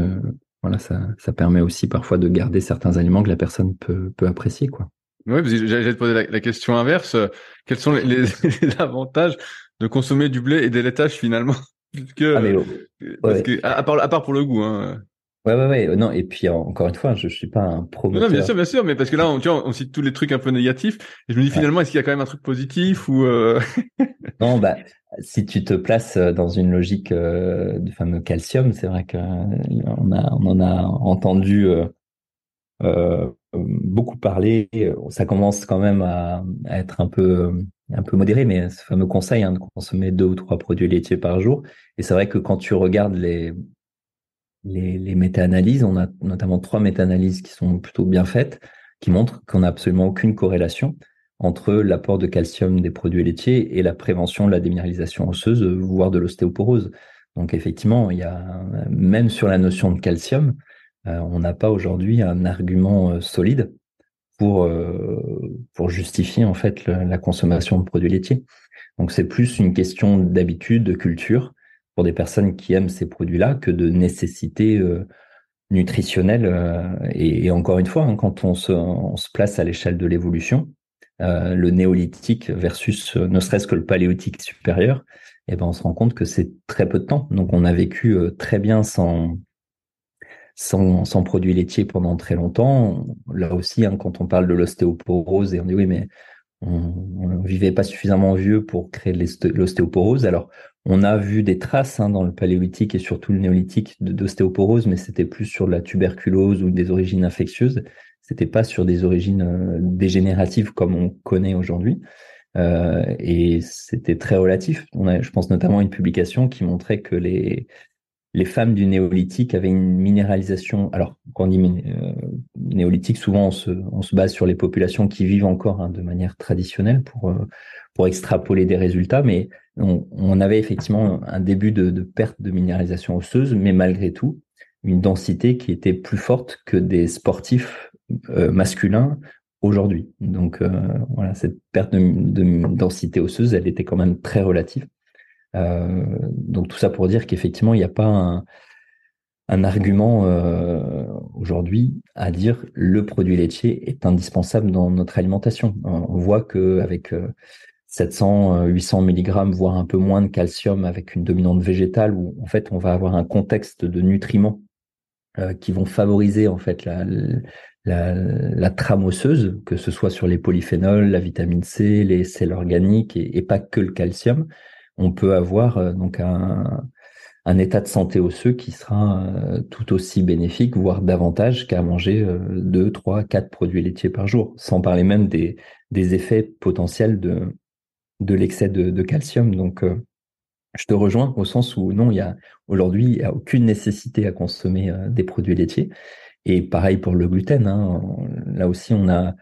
voilà ça, ça permet aussi parfois de garder certains aliments que la personne peut, peut apprécier quoi. Oui, j'allais te poser la, question inverse. Quels sont les, les avantages de consommer du blé et des laitages finalement? ah, mais, parce que, à, part, à part pour le goût. Hein. Ouais, ouais, ouais. Non, et puis encore une fois, je, je suis pas un promoteur. Non, bien sûr, bien sûr, mais parce que là, on, tu vois, on cite tous les trucs un peu négatifs, et je me dis finalement, est-ce qu'il y a quand même un truc positif ou euh... Non, bah, si tu te places euh, dans une logique euh, du fameux calcium, c'est vrai qu'on euh, a, on en a entendu euh, euh, beaucoup parler. Ça commence quand même à, à être un peu un peu modéré, mais ce fameux conseil hein, de consommer deux ou trois produits laitiers par jour. Et c'est vrai que quand tu regardes les, les, les méta-analyses, on a notamment trois méta-analyses qui sont plutôt bien faites, qui montrent qu'on n'a absolument aucune corrélation entre l'apport de calcium des produits laitiers et la prévention de la déminéralisation osseuse, voire de l'ostéoporose. Donc effectivement, il y a même sur la notion de calcium, euh, on n'a pas aujourd'hui un argument euh, solide pour, euh, pour justifier en fait la, consommation de produits laitiers. Donc c'est plus une question d'habitude, de culture pour des personnes qui aiment ces produits-là que de nécessité euh, nutritionnelle. Euh, et, encore une fois, hein, quand on se, place à l'échelle de l'évolution, le néolithique versus ne serait-ce que le paléolithique supérieur, eh ben on se rend compte que c'est très peu de temps. Donc on a vécu très bien sans sans, sans produits laitiers pendant très longtemps. Là aussi, hein, quand on parle de l'ostéoporose, et on dit oui, mais on ne vivait pas suffisamment vieux pour créer l'ostéoporose. Alors, on a vu des traces hein, dans le paléolithique et surtout le néolithique d'ostéoporose, mais c'était plus sur la tuberculose ou des origines infectieuses. C'était pas sur des origines euh, dégénératives comme on connaît aujourd'hui. Euh, et c'était très relatif. On a, je pense notamment à une publication qui montrait que les, les femmes du néolithique avaient une minéralisation. Alors, quand on dit euh, néolithique, souvent on se, on se, base sur les populations qui vivent encore hein, de manière traditionnelle pour, pour extrapoler des résultats, mais on, avait effectivement un début de, perte de minéralisation osseuse, mais malgré tout, une densité qui était plus forte que des sportifs euh, masculins aujourd'hui. Donc voilà, cette perte de, de densité osseuse, elle était quand même très relative. Euh, donc tout ça pour dire qu'effectivement, il n'y a pas un, argument euh, aujourd'hui à dire le produit laitier est indispensable dans notre alimentation. On voit que avec 700, 800 mg, voire un peu moins de calcium avec une dominante végétale, où en fait on va avoir un contexte de nutriments euh, qui vont favoriser en fait la, la, trame osseuse, que ce soit sur les polyphénols, la vitamine C, les sels organiques et, pas que le calcium. On peut avoir euh, donc un, état de santé osseux qui sera euh, tout aussi bénéfique, voire davantage qu'à manger 2, 3, 4 produits laitiers par jour, sans parler même des, des effets potentiels de, de l'excès de, calcium. Donc, euh, je te rejoins au sens où non, il y a aujourd'hui, il n'y a aucune nécessité à consommer des produits laitiers. Et pareil pour le gluten. Hein. Là aussi, on a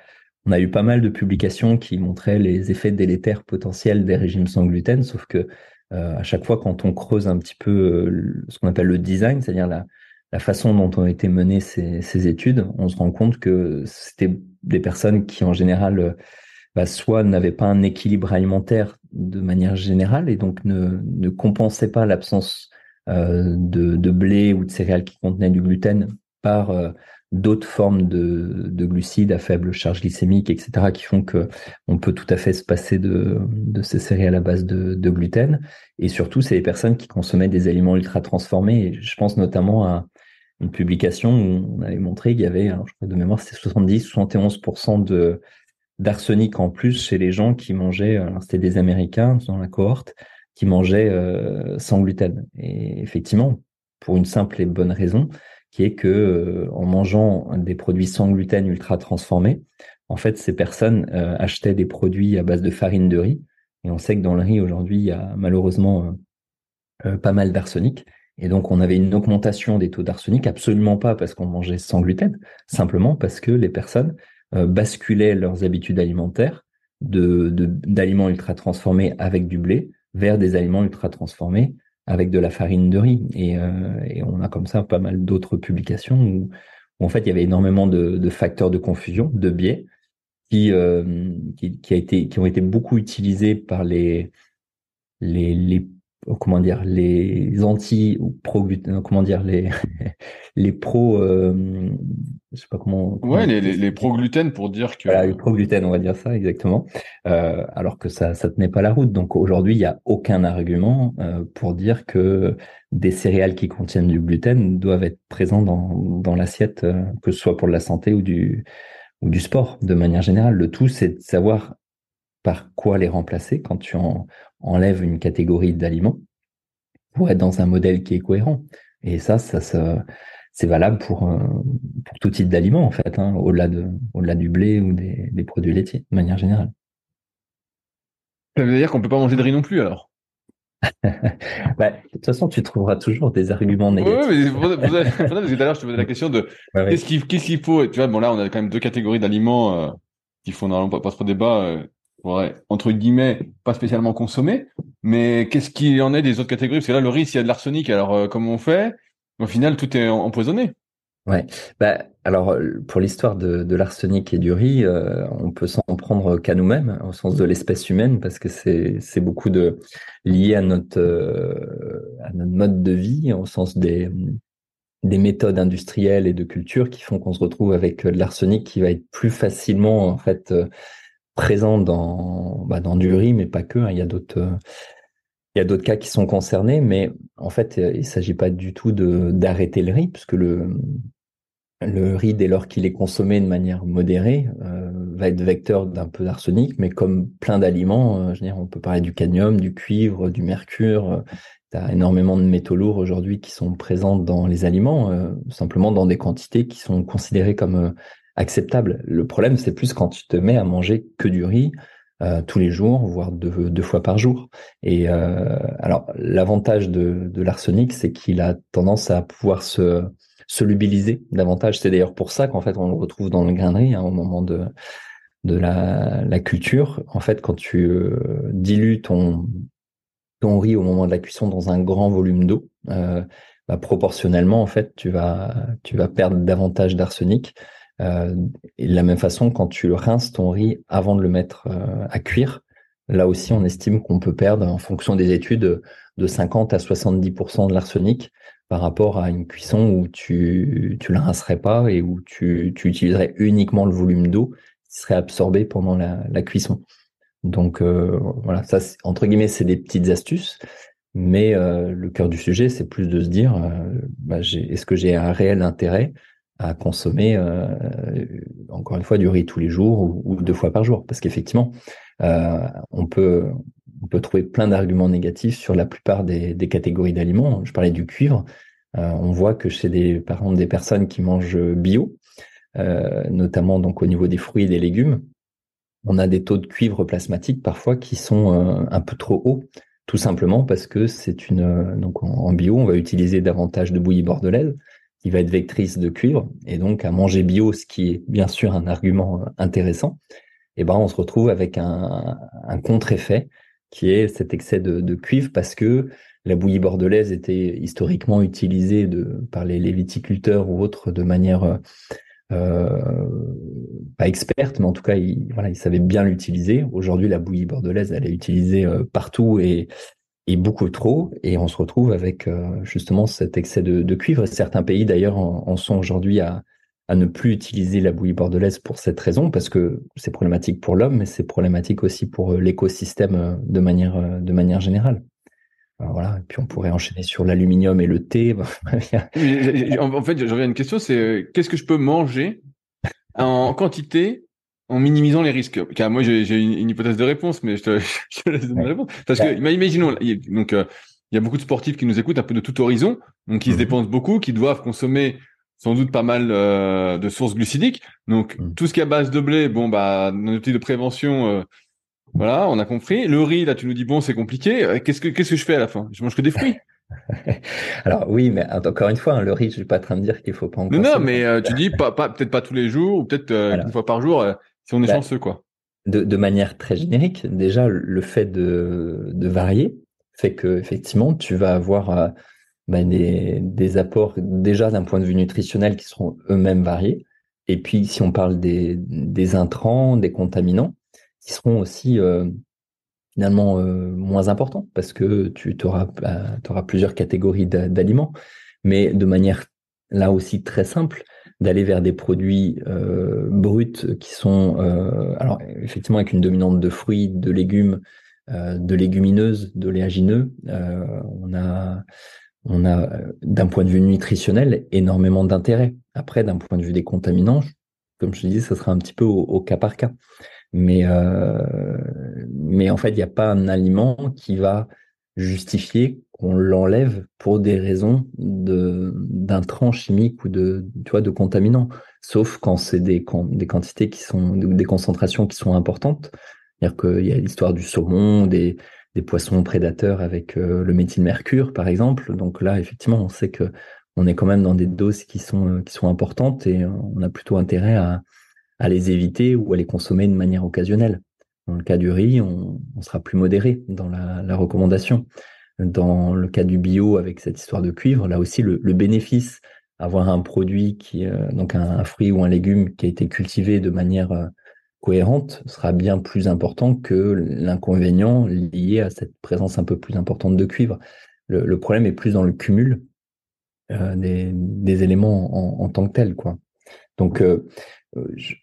on a eu pas mal de publications qui montraient les effets délétères potentiels des régimes sans gluten, sauf que à chaque fois quand on creuse un petit peu ce qu'on appelle le design, c'est-à-dire la, la façon dont ont été menées ces, ces études, on se rend compte que c'était des personnes qui en général bah, soit n'avaient pas un équilibre alimentaire de manière générale et donc ne, ne compensaient pas l'absence euh, de, blé ou de céréales qui contenaient du gluten par euh, d'autres formes de, de, glucides à faible charge glycémique, etc., qui font que on peut tout à fait se passer de, ces céréales à base de, gluten. Et surtout, c'est les personnes qui consommaient des aliments ultra transformés. je pense notamment à une publication où on avait montré qu'il y avait, je crois de mémoire, c'était 70-71% de d'arsenic en plus chez les gens qui mangeaient, alors c'était des Américains dans la cohorte, qui mangeaient euh, sans gluten. Et effectivement, pour une simple et bonne raison, qui est que euh, en mangeant des produits sans gluten ultra transformés, en fait, ces personnes euh, achetaient des produits à base de farine de riz. Et on sait que dans le riz aujourd'hui, il y a malheureusement pas mal d'arsenic. Et donc, on avait une augmentation des taux d'arsenic, absolument pas parce qu'on mangeait sans gluten, simplement parce que les personnes euh, basculaient leurs habitudes alimentaires d'aliments ultra transformés avec du blé vers des aliments ultra transformés avec de la farine de riz. Et, euh, on a comme ça pas mal d'autres publications où, en fait il y avait énormément de, facteurs de confusion, de biais, qui, euh, qui, a ont été beaucoup utilisés par les comment dire les anti ou pro euh, comment dire les les pro euh, je sais pas comment, ouais les, les, pro gluten pour dire que voilà, les pro gluten on va dire ça exactement. Euh, alors que ça ça tenait pas la route. Donc aujourd'hui il y a aucun argument euh, pour dire que des céréales qui contiennent du gluten doivent être présents dans dans l'assiette euh, que ce soit pour la santé ou du ou du sport de manière générale. Le tout c'est de savoir par quoi les remplacer quand tu en enlève une catégorie d'aliments pour être dans un modèle qui est cohérent. Et ça, ça, ça c'est valable pour, pour tout type d'aliments, en fait, hein, au-delà de, au-delà du blé ou des, des, produits laitiers, de manière générale. Ça veut dire qu'on peut pas manger de riz non plus, alors? Bah, de toute façon, tu trouveras toujours des arguments négatifs. Oui, mais tout à l'heure, je te posais la question de qu'est-ce qu'il faut. Tu vois, bon là, on a quand même deux catégories d'aliments euh, qui font normalement pas, pas trop débat. Euh, ouais, entre guillemets, pas spécialement consommé. Mais qu'est-ce qu'il en est des autres catégories? Parce que là, le riz, il y a de l'arsenic, alors euh, comment on fait? Au final, tout est empoisonné. Ouais. Bah, alors, pour l'histoire de, l'arsenic et du riz, euh, on peut s'en prendre qu'à nous-mêmes, au sens de l'espèce humaine, parce que c'est, c'est beaucoup de lié à notre, euh, à notre mode de vie, au sens des, des méthodes industrielles et de culture qui font qu'on se retrouve avec de l'arsenic qui va être plus facilement, en fait, présent dans, bah, dans du riz, mais pas que. Hein. Il y a d'autres, il y a d'autres cas qui sont concernés, mais en fait, il ne s'agit pas du tout d'arrêter le riz, puisque le le riz, dès lors qu'il est consommé de manière modérée, euh, va être vecteur d'un peu d'arsenic, mais comme plein d'aliments, euh, on peut parler du cadmium, du cuivre, du mercure. Euh, tu as énormément de métaux lourds aujourd'hui qui sont présents dans les aliments, simplement dans des quantités qui sont considérées comme acceptable. Le problème, c'est plus quand tu te mets à manger que du riz euh, tous les jours, voire deux, deux, fois par jour. Et euh, alors, l'avantage de, de l'arsenic, c'est qu'il a tendance à pouvoir se, se lubiliser davantage. C'est d'ailleurs pour ça qu'en fait, on le retrouve dans le grain de riz hein, au moment de de la, la culture. En fait, quand tu euh, dilues ton ton riz au moment de la cuisson dans un grand volume d'eau, euh, bah, proportionnellement, en fait, tu vas tu vas perdre davantage d'arsenic. Euh, et de la même façon, quand tu rinces ton riz avant de le mettre euh, à cuire, là aussi, on estime qu'on peut perdre, en fonction des études, de 50 à 70% de l'arsenic par rapport à une cuisson où tu tu le rincerais pas et où tu, tu utiliserais uniquement le volume d'eau qui serait absorbé pendant la, la cuisson. Donc euh, voilà, ça entre guillemets, c'est des petites astuces. Mais le cœur du sujet, c'est plus de se dire, bah, est-ce que j'ai un réel intérêt à consommer euh, encore une fois du riz tous les jours ou, deux fois par jour. Parce qu'effectivement euh, on peut trouver plein d'arguments négatifs sur la plupart des, catégories d'aliments. Je parlais du cuivre. Euh, on voit que chez des par des personnes qui mangent bio notamment donc au niveau des fruits et des légumes on a des taux de cuivre plasmatique parfois qui sont un peu trop hauts. Tout simplement parce que c'est une donc en bio on va utiliser davantage de bouillie bordelaise qui va être vectrice de cuivre, et donc à manger bio, ce qui est bien sûr un argument intéressant, et ben on se retrouve avec un, contre-effet qui est cet excès de, cuivre parce que la bouillie bordelaise était historiquement utilisée par les, les viticulteurs ou autres de manière euh, pas experte, mais en tout cas, ils, voilà, ils savaient bien l'utiliser. Aujourd'hui, la bouillie bordelaise, elle est utilisée euh, partout et, et beaucoup trop, et on se retrouve avec euh, justement cet excès de, cuivre. Certains pays, d'ailleurs, en, sont aujourd'hui à, ne plus utiliser la bouillie bordelaise pour cette raison, parce que c'est problématique pour l'homme, mais c'est problématique aussi pour l'écosystème de manière, de manière générale voilà, et puis on pourrait enchaîner sur l'aluminium et le thé. en fait, j'aurais une question, c'est euh, qu'est-ce que je peux manger en quantité en minimisant les risques Car moi, j'ai une, hypothèse de réponse, mais je te, je te laisse donner la réponse. Parce que, imaginons, donc euh, il y a beaucoup de sportifs qui nous écoutent un peu de tout horizon, donc qui se mhm. dépensent beaucoup, qui doivent consommer sans doute pas mal euh, de sources glucidiques. Donc mhm. tout ce qui est à base de blé, bon bah, nos outils de prévention voilà, on a compris. Le riz, là, tu nous dis bon, c'est compliqué. Euh, qu'est-ce que qu'est-ce que je fais à la fin? Je mange que des fruits. Alors oui, mais encore une fois, hein, le riz, je suis pas en train de dire qu'il faut pas en Non, non, mais euh, tu dis pas, pas peut-être pas tous les jours ou peut-être euh, une fois par jour si on est bah, chanceux, quoi. De, de, manière très générique, déjà le fait de, de varier fait que effectivement, tu vas avoir bah, des, des apports déjà d'un point de vue nutritionnel qui seront eux-mêmes variés. Et puis, si on parle des, des intrants, des contaminants, qui seront aussi euh, finalement euh, moins importants parce que tu auras, bah, auras plusieurs catégories d'aliments, mais de manière là aussi très simple d'aller vers des produits euh, bruts qui sont alors effectivement avec une dominante de fruits, de légumes, de légumineuses, d'oléagineux. on a on a d'un point de vue nutritionnel énormément d'intérêt. Après, d'un point de vue des contaminants, comme je te disais, ça sera un petit peu au cas par cas. Euh, mais en fait, il n'y a pas un aliment qui va justifier qu'on l'enlève pour des raisons de d'intrants chimiques ou de tu vois de contaminants sauf quand c'est des quantités qui sont des concentrations qui sont importantes c'est-à-dire qu'il y a l'histoire du saumon des poissons prédateurs avec euh, le méthylmercure par exemple donc là effectivement on sait que on est quand même dans des doses qui sont qui sont importantes et on a plutôt intérêt à les éviter ou à les consommer de manière occasionnelle. Dans le cas du riz, on, sera plus modéré dans la, recommandation. Dans le cas du bio, avec cette histoire de cuivre, là aussi, le, bénéfice, avoir un produit qui, euh, donc un, fruit ou un légume qui a été cultivé de manière euh, cohérente, sera bien plus important que l'inconvénient lié à cette présence un peu plus importante de cuivre. Le, problème est plus dans le cumul euh, des, éléments en, tant que tel, quoi. Donc, je,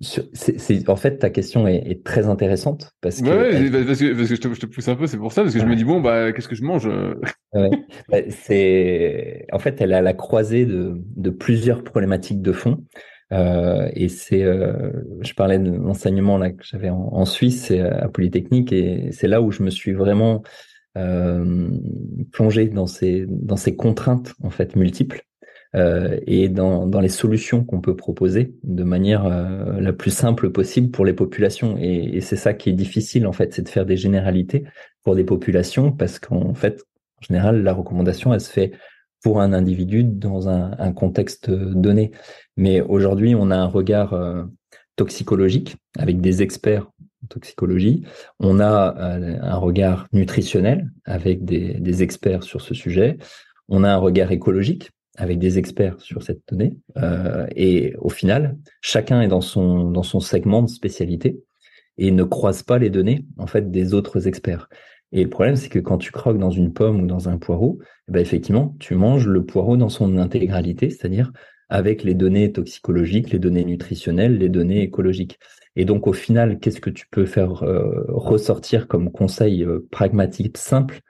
c'est, en fait, ta question est, très intéressante parce que, ouais, parce que, je, te, je, te, pousse un peu, c'est pour ça parce que je me dis bon bah qu'est-ce que je mange ouais. Bah, c'est en fait elle à la croisée de, de plusieurs problématiques de fond euh, et c'est euh, je parlais de l'enseignement là que j'avais en, en, Suisse à Polytechnique et c'est là où je me suis vraiment euh, plongé dans ces dans ces contraintes en fait multiples euh, et dans, dans, les solutions qu'on peut proposer de manière euh, la plus simple possible pour les populations. Et, et c'est ça qui est difficile en fait, c'est de faire des généralités pour des populations parce qu'en fait, en général, la recommandation, elle se fait pour un individu dans un, un contexte donné. Mais aujourd'hui, on a un regard euh, toxicologique avec des experts en toxicologie. On a un regard nutritionnel avec des, des experts sur ce sujet. On a un regard écologique avec des experts sur cette donnée. Euh, et au final, chacun est dans son, dans son segment de spécialité et ne croise pas les données en fait des autres experts. Et le problème, c'est que quand tu croques dans une pomme ou dans un poireau, eh ben effectivement, tu manges le poireau dans son intégralité, c'est-à-dire avec les données toxicologiques, les données nutritionnelles, les données écologiques. Et donc, au final, qu'est-ce que tu peux faire euh, ressortir comme conseil euh, pragmatique simple?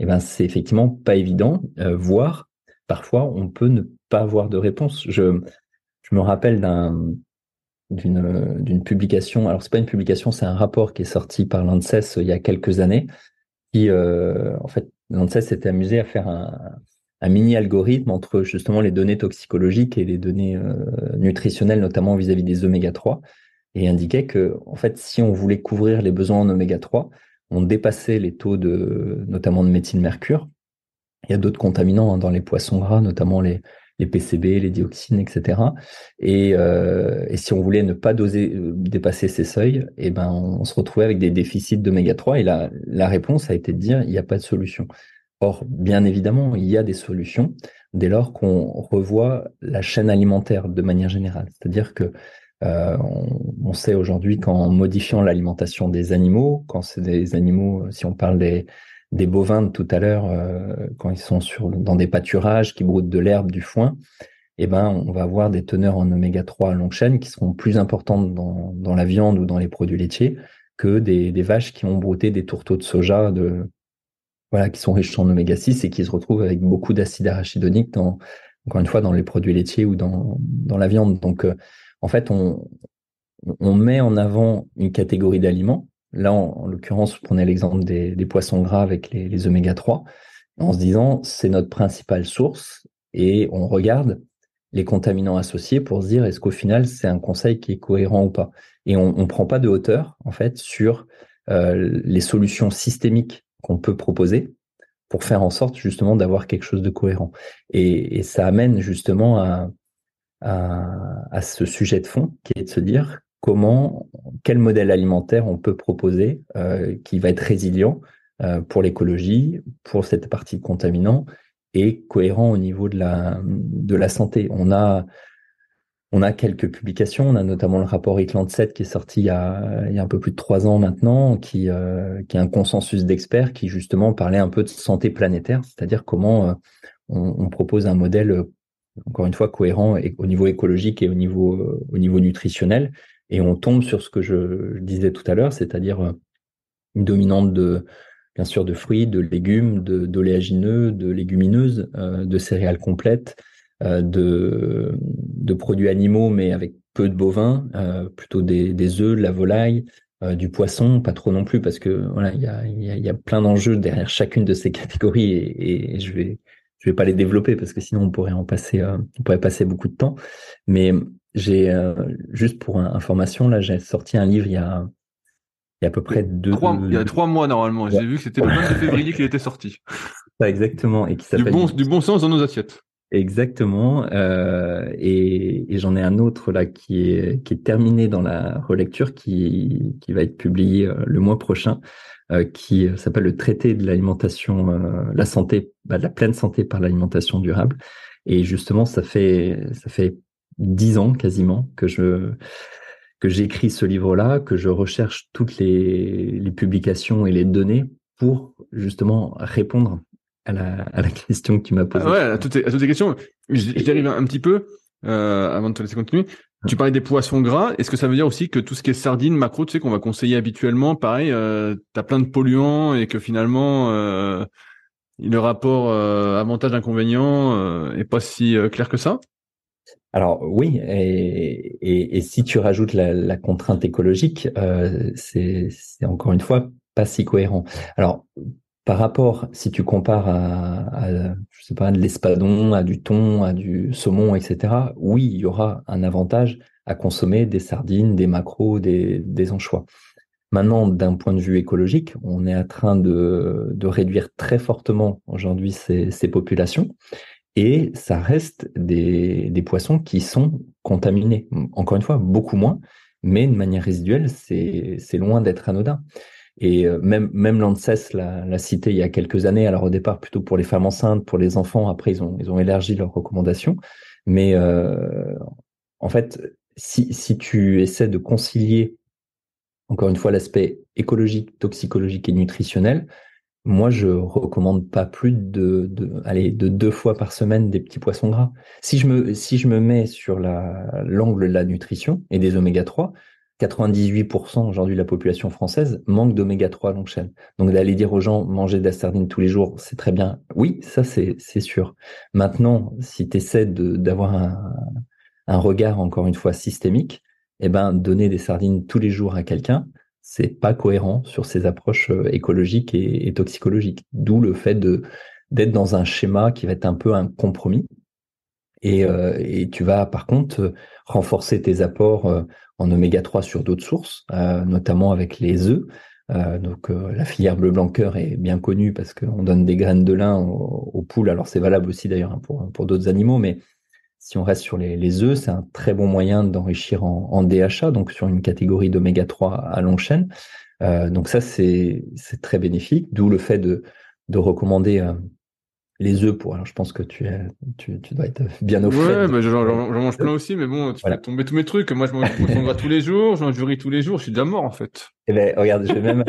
Eh ben, c'est effectivement pas évident, voire parfois on peut ne pas avoir de réponse. Je, me rappelle d'un d'une publication. Alors c'est pas une publication, c'est un rapport qui est sorti par l'ANSES il y a quelques années. Qui euh, en fait l'ANSES s'était amusé à faire un, mini algorithme entre justement les données toxicologiques et les données euh, nutritionnelles, notamment vis-à-vis des oméga 3, et indiquait que en fait si on voulait couvrir les besoins en oméga 3, on dépassait les taux de notamment de méthylmercure il y a d'autres contaminants hein, dans les poissons gras, notamment les, les PCB, les dioxines, etc. Et, euh, et si on voulait ne pas doser, euh, dépasser ces seuils, eh ben, on, se retrouvait avec des déficits d'oméga 3. Et la, la réponse a été de dire, il n'y a pas de solution. Or, bien évidemment, il y a des solutions dès lors qu'on revoit la chaîne alimentaire de manière générale. C'est-à-dire que euh, on, sait aujourd'hui qu'en modifiant l'alimentation des animaux, quand c'est des animaux, si on parle des, des bovins de tout à l'heure, euh, quand ils sont sur, dans des pâturages qui broutent de l'herbe, du foin, eh ben, on va avoir des teneurs en oméga 3 à longue chaîne qui seront plus importantes dans, dans la viande ou dans les produits laitiers que des, vaches qui ont brouté des tourteaux de soja de, voilà, qui sont riches en oméga 6 et qui se retrouvent avec beaucoup d'acide arachidonique dans, encore une fois, dans les produits laitiers ou dans, dans la viande. Donc, euh, en fait, on, on met en avant une catégorie d'aliments. Là, en, l'occurrence, je prenais l'exemple des, poissons gras avec les, oméga 3, en se disant c'est notre principale source et on regarde les contaminants associés pour se dire est-ce qu'au final c'est un conseil qui est cohérent ou pas? Et on ne prend pas de hauteur en fait sur euh, les solutions systémiques qu'on peut proposer pour faire en sorte justement d'avoir quelque chose de cohérent. Et, ça amène justement à, ce sujet de fond, qui est de se dire comment, quel modèle alimentaire on peut proposer euh, qui va être résilient euh, pour l'écologie, pour cette partie contaminant et cohérent au niveau de la, de santé. On a, quelques publications, on a notamment le rapport ICLAND 7 qui est sorti il y, a, un peu plus de trois ans maintenant, qui, euh, qui est un consensus d'experts qui justement parlait un peu de santé planétaire, c'est-à-dire comment on, propose un modèle encore une fois cohérent au niveau écologique et au niveau nutritionnel et on tombe sur ce que je, disais tout à l'heure c'est-à-dire euh, une dominante de bien sûr de fruits de légumes d'oléagineux de légumineuses euh, de céréales complètes de de produits animaux mais avec peu de bovins plutôt des des œufs de la volaille du poisson, pas trop non plus, parce que voilà, il y a, plein d'enjeux derrière chacune de ces catégories, et, et je vais je vais pas les développer parce que sinon on pourrait en passer, euh, on pourrait passer beaucoup de temps. Mais j'ai euh, juste pour information là, j'ai sorti un livre il y a, il y a à peu près deux. il y a trois mois normalement. J'ai vu que c'était le 22 février qu'il était sorti. exactement et qui s'appelle. Du bon, du bon sens dans nos assiettes. Exactement. Euh, et, et j'en ai un autre là qui est qui est terminé dans la relecture qui qui va être publié euh, le mois prochain euh, qui s'appelle le traité de l'alimentation, euh, la santé, bah, la pleine santé par l'alimentation durable. Et justement, ça fait ça fait dix ans quasiment que je que j'écris ce livre-là, que je recherche toutes les, les publications et les données pour justement répondre à la, à la question que tu m'as posée. Ah ouais, à toutes, à toutes les questions. J'arrive un petit peu euh, avant de te laisser continuer. Tu parlais des poissons gras. Est-ce que ça veut dire aussi que tout ce qui est sardines, macro, tu sais, qu'on va conseiller habituellement, pareil, euh, tu as plein de polluants et que finalement, euh, le rapport euh, avantage-inconvénient est pas si clair que ça? Alors oui, et, si tu rajoutes la, contrainte écologique, euh, c'est encore une fois pas si cohérent. Alors par rapport, si tu compares à, je sais pas, de l'espadon, à du thon, à du saumon, etc., oui, il y aura un avantage à consommer des sardines, des maquereaux, des, anchois. Maintenant, d'un point de vue écologique, on est en train de, réduire très fortement aujourd'hui ces, populations et ça reste des, poissons qui sont contaminés. Encore une fois, beaucoup moins, mais de manière résiduelle, c'est loin d'être anodin. Et euh, même, même l'ANSES l'a cité il y a quelques années, alors au départ plutôt pour les femmes enceintes, pour les enfants, après ils ont, ils ont élargi leurs recommandations. Mais euh, en fait, si, si tu essaies de concilier, encore une fois, l'aspect écologique, toxicologique et nutritionnel, moi, je recommande pas plus de, allez, de deux fois par semaine des petits poissons gras. Si je me, si je me mets sur l'angle de la nutrition et des oméga 3, 98% aujourd'hui de la population française manque d'oméga 3 à longue chaîne. Donc d'aller dire aux gens manger de la sardine tous les jours, c'est très bien. Oui, ça c'est sûr. Maintenant, si tu essaies d'avoir un, un, regard encore une fois systémique, eh ben donner des sardines tous les jours à quelqu'un, c'est pas cohérent sur ces approches euh, écologiques et, et toxicologiques. D'où le fait de d'être dans un schéma qui va être un peu un compromis. Et, euh, et tu vas par contre renforcer tes apports euh, en oméga 3 sur d'autres sources, euh, notamment avec les œufs. Euh, donc la filière bleu blanc cœur est bien connue parce qu'on donne des graines de lin aux, poules. Alors c'est valable aussi d'ailleurs hein, pour, pour d'autres animaux, mais si on reste sur les, œufs, c'est un très bon moyen d'enrichir en, DHA, donc sur une catégorie d'oméga 3 à longue chaîne. Euh, donc ça, c'est très bénéfique, d'où le fait de, de recommander euh, les œufs pour. Alors, je pense que tu, es, tu, tu dois être bien au fait. Ouais, j'en mange plein aussi, mais bon, tu fais tomber tous mes trucs. Moi, je mange tous les jours, je mange du riz tous les jours, je suis déjà mort en fait. Eh ben, regarde, je vais même,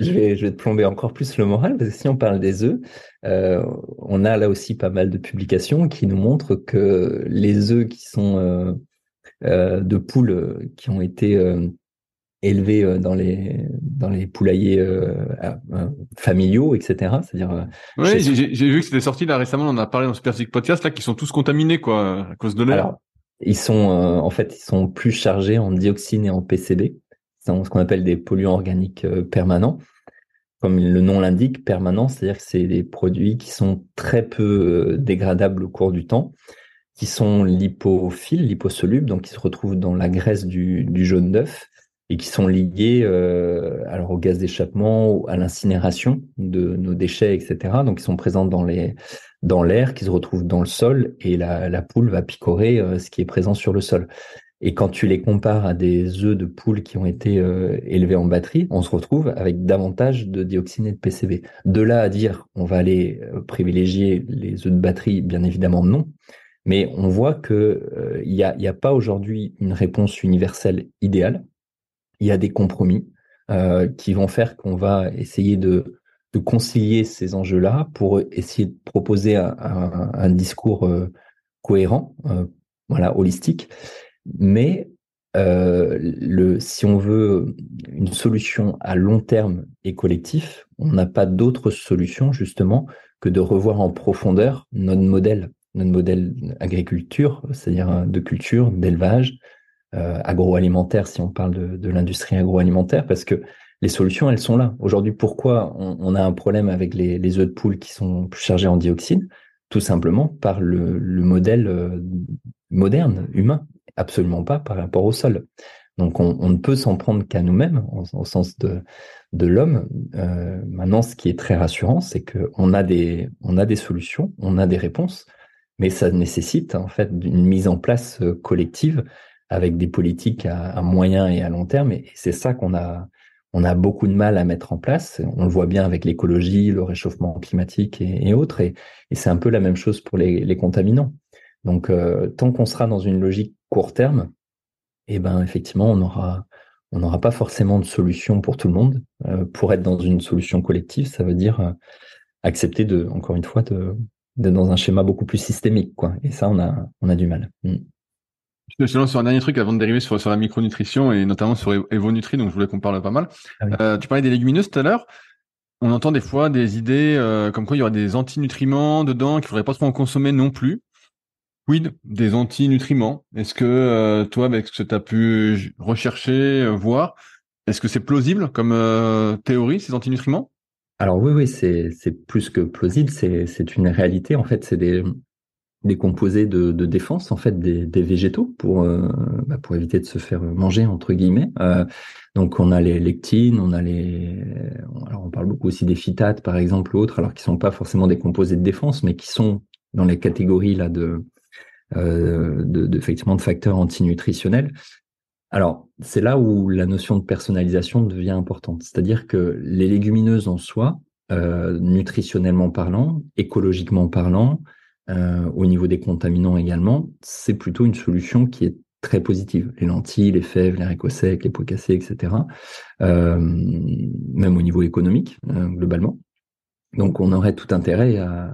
je vais, je vais te plomber encore plus le moral parce que si on parle des œufs, euh, on a là aussi pas mal de publications qui nous montrent que les œufs qui sont euh, euh, de poules qui ont été élevés euh, dans les dans les poulaillers euh, euh, familiaux, etc. C'est-à-dire. oui, j'ai vu que c'était sorti là récemment. On en a parlé dans ce Persic podcast là, qui sont tous contaminés quoi à cause de l'air. Alors, ils sont en fait ils sont plus chargés en dioxine et en PCB, c'est ce qu'on appelle des polluants organiques permanents. Comme le nom l'indique, permanent, c'est-à-dire que c'est des produits qui sont très peu dégradables au cours du temps, qui sont lipophiles, liposolubles, donc qui se retrouvent dans la graisse du, du jaune d'œuf et qui sont liés euh, alors au gaz d'échappement, à l'incinération de nos déchets, etc. Donc, ils sont présents dans les dans l'air, qui se retrouvent dans le sol, et la, la poule va picorer euh, ce qui est présent sur le sol. Et quand tu les compares à des œufs de poule qui ont été euh, élevés en batterie, on se retrouve avec davantage de dioxine et de PCB. De là à dire on va aller euh, privilégier les œufs de batterie, bien évidemment non. Mais on voit que il n'y a, y a pas aujourd'hui une réponse universelle idéale il y a des compromis euh, qui vont faire qu'on va essayer de, concilier ces enjeux-là pour essayer de proposer un, discours euh, cohérent, euh, voilà, holistique. Mais si on veut une solution à long terme et collectif, on n'a pas d'autre solution justement que de revoir en profondeur notre modèle, notre modèle agriculture, c'est-à-dire de culture, d'élevage, euh, agroalimentaire, si on parle de, l'industrie agroalimentaire, parce que les solutions, elles sont là. Aujourd'hui, pourquoi on, a un problème avec les, œufs de poule qui sont chargés en dioxine Tout simplement par le, le modèle euh, moderne, humain, absolument pas par rapport au sol. Donc, on, ne peut s'en prendre qu'à nous-mêmes, au sens de, de l'homme. Euh, maintenant, ce qui est très rassurant, c'est qu'on a a des solutions, on a des réponses, mais ça nécessite en fait une mise en place collective avec des politiques à, moyen et à long terme. Et c'est ça qu'on a, on a beaucoup de mal à mettre en place. On le voit bien avec l'écologie, le réchauffement climatique et, autres. Et, c'est un peu la même chose pour les, contaminants. Donc, euh, tant qu'on sera dans une logique court terme, eh ben effectivement, on aura, on n'aura pas forcément de solution pour tout le monde. Euh, pour être dans une solution collective, ça veut dire euh, accepter de, encore une fois, de, dans un schéma beaucoup plus systémique, quoi. Et ça, on a, on a du mal. Mm. Je te lance sur un dernier truc avant de dériver sur, sur la micronutrition et notamment sur Evonutri, donc je voulais qu'on parle pas mal. Ah euh, tu parlais des légumineuses tout à l'heure. On entend des fois des idées euh, comme quoi il y aurait des antinutriments dedans qu'il faudrait pas trop en consommer non plus. Quid des antinutriments? Est-ce que euh, toi, avec ce que tu as pu rechercher, voir, est-ce que c'est plausible comme théorie ces antinutriments? Alors oui, oui, c'est plus que plausible, c'est une réalité. En fait, c'est des, des composés de, défense en fait des, des végétaux pour euh, bah pour éviter de se faire manger entre guillemets. Euh, donc on a les lectines, on a les alors on parle beaucoup aussi des phytates par exemple ou autres alors qui sont pas forcément des composés de défense mais qui sont dans les catégories là de euh, de, de, effectivement de facteurs antinutritionnels. Alors c'est là où la notion de personnalisation devient importante, c'est-à-dire que les légumineuses en soi, euh, nutritionnellement parlant, écologiquement parlant, euh, au niveau des contaminants également, c'est plutôt une solution qui est très positive. Les lentilles, les fèves, les haricots secs, les pois cassés, etc. Euh, même au niveau économique, euh, globalement. Donc, on aurait tout intérêt à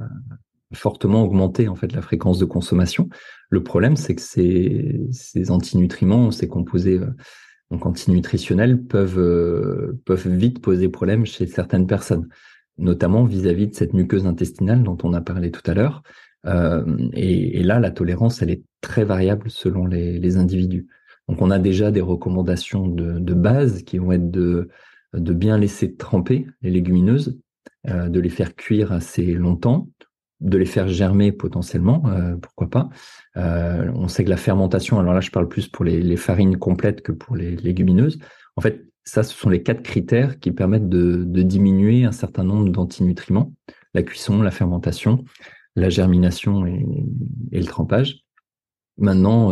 fortement augmenter en fait la fréquence de consommation. Le problème, c'est que ces, antinutriments, ces composés antinutritionnels peuvent peuvent vite poser problème chez certaines personnes, notamment vis-à-vis -vis de cette muqueuse intestinale dont on a parlé tout à l'heure, euh, et, là, la tolérance, elle est très variable selon les, individus. Donc, on a déjà des recommandations de, base qui vont être de, bien laisser tremper les légumineuses, euh, de les faire cuire assez longtemps, de les faire germer potentiellement, euh, pourquoi pas. On sait que la fermentation, alors là, je parle plus pour les, farines complètes que pour les légumineuses. En fait, ça, ce sont les quatre critères qui permettent de diminuer un certain nombre d'antinutriments la cuisson, la fermentation, la germination et, le trempage. Maintenant,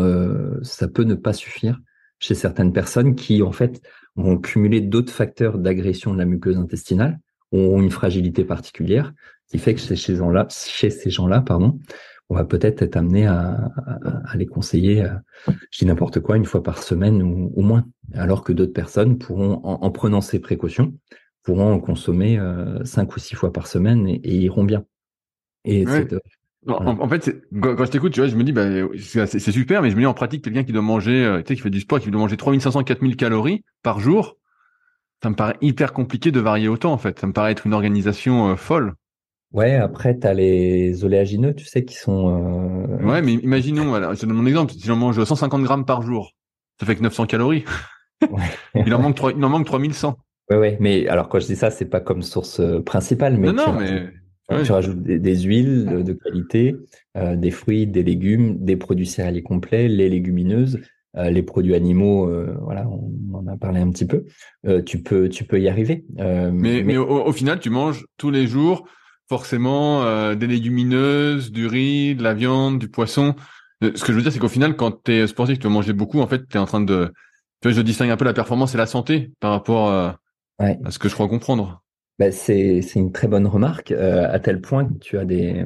ça peut ne pas suffire chez certaines personnes qui, en fait, vont cumuler d'autres facteurs d'agression de la muqueuse intestinale, ont une fragilité particulière, qui fait que chez ces gens-là, chez ces gens-là, pardon, on va peut-être être amené à, les conseiller, je dis n'importe quoi, une fois par semaine ou, moins, alors que d'autres personnes pourront, en, prenant ces précautions, pourront en consommer euh, cinq ou six fois par semaine et, iront bien. Et en, fait, quand, je t'écoute, tu vois, je me dis, bah, c'est super, mais je me dis en pratique, quelqu'un qui doit manger, euh, tu sais, qui fait du sport, qui doit manger 3500, 4000 calories par jour, ça me paraît hyper compliqué de varier autant, en fait. Ça me paraît être une organisation euh, folle. Ouais, après, tu as les oléagineux, tu sais, qui sont... Euh... Ouais, mais imaginons, voilà, je donne mon exemple, si j'en mange 150 grammes par jour, ça fait que 900 calories. il, en manque 3, il en manque 3100. Ouais, ouais, mais alors quand je dis ça, c'est pas comme source euh, principale, mais... Non, non, mais tu rajoutes des, huiles de, qualité, euh, des fruits, des légumes, des produits céréaliers complets, les légumineuses, euh, les produits animaux. Euh, voilà, on, en a parlé un petit peu. tu peux, tu peux y arriver. mais, mais, au, final, tu manges tous les jours forcément des légumineuses, du riz, de la viande, du poisson. Ce que je veux dire, c'est qu'au final, quand tu es sportif, tu vas manger beaucoup. En fait, tu es en train de, tu vois, je distingue un peu la performance et la santé par rapport à ce que je crois comprendre. Bah, c'est une très bonne remarque, euh, à tel point que tu as des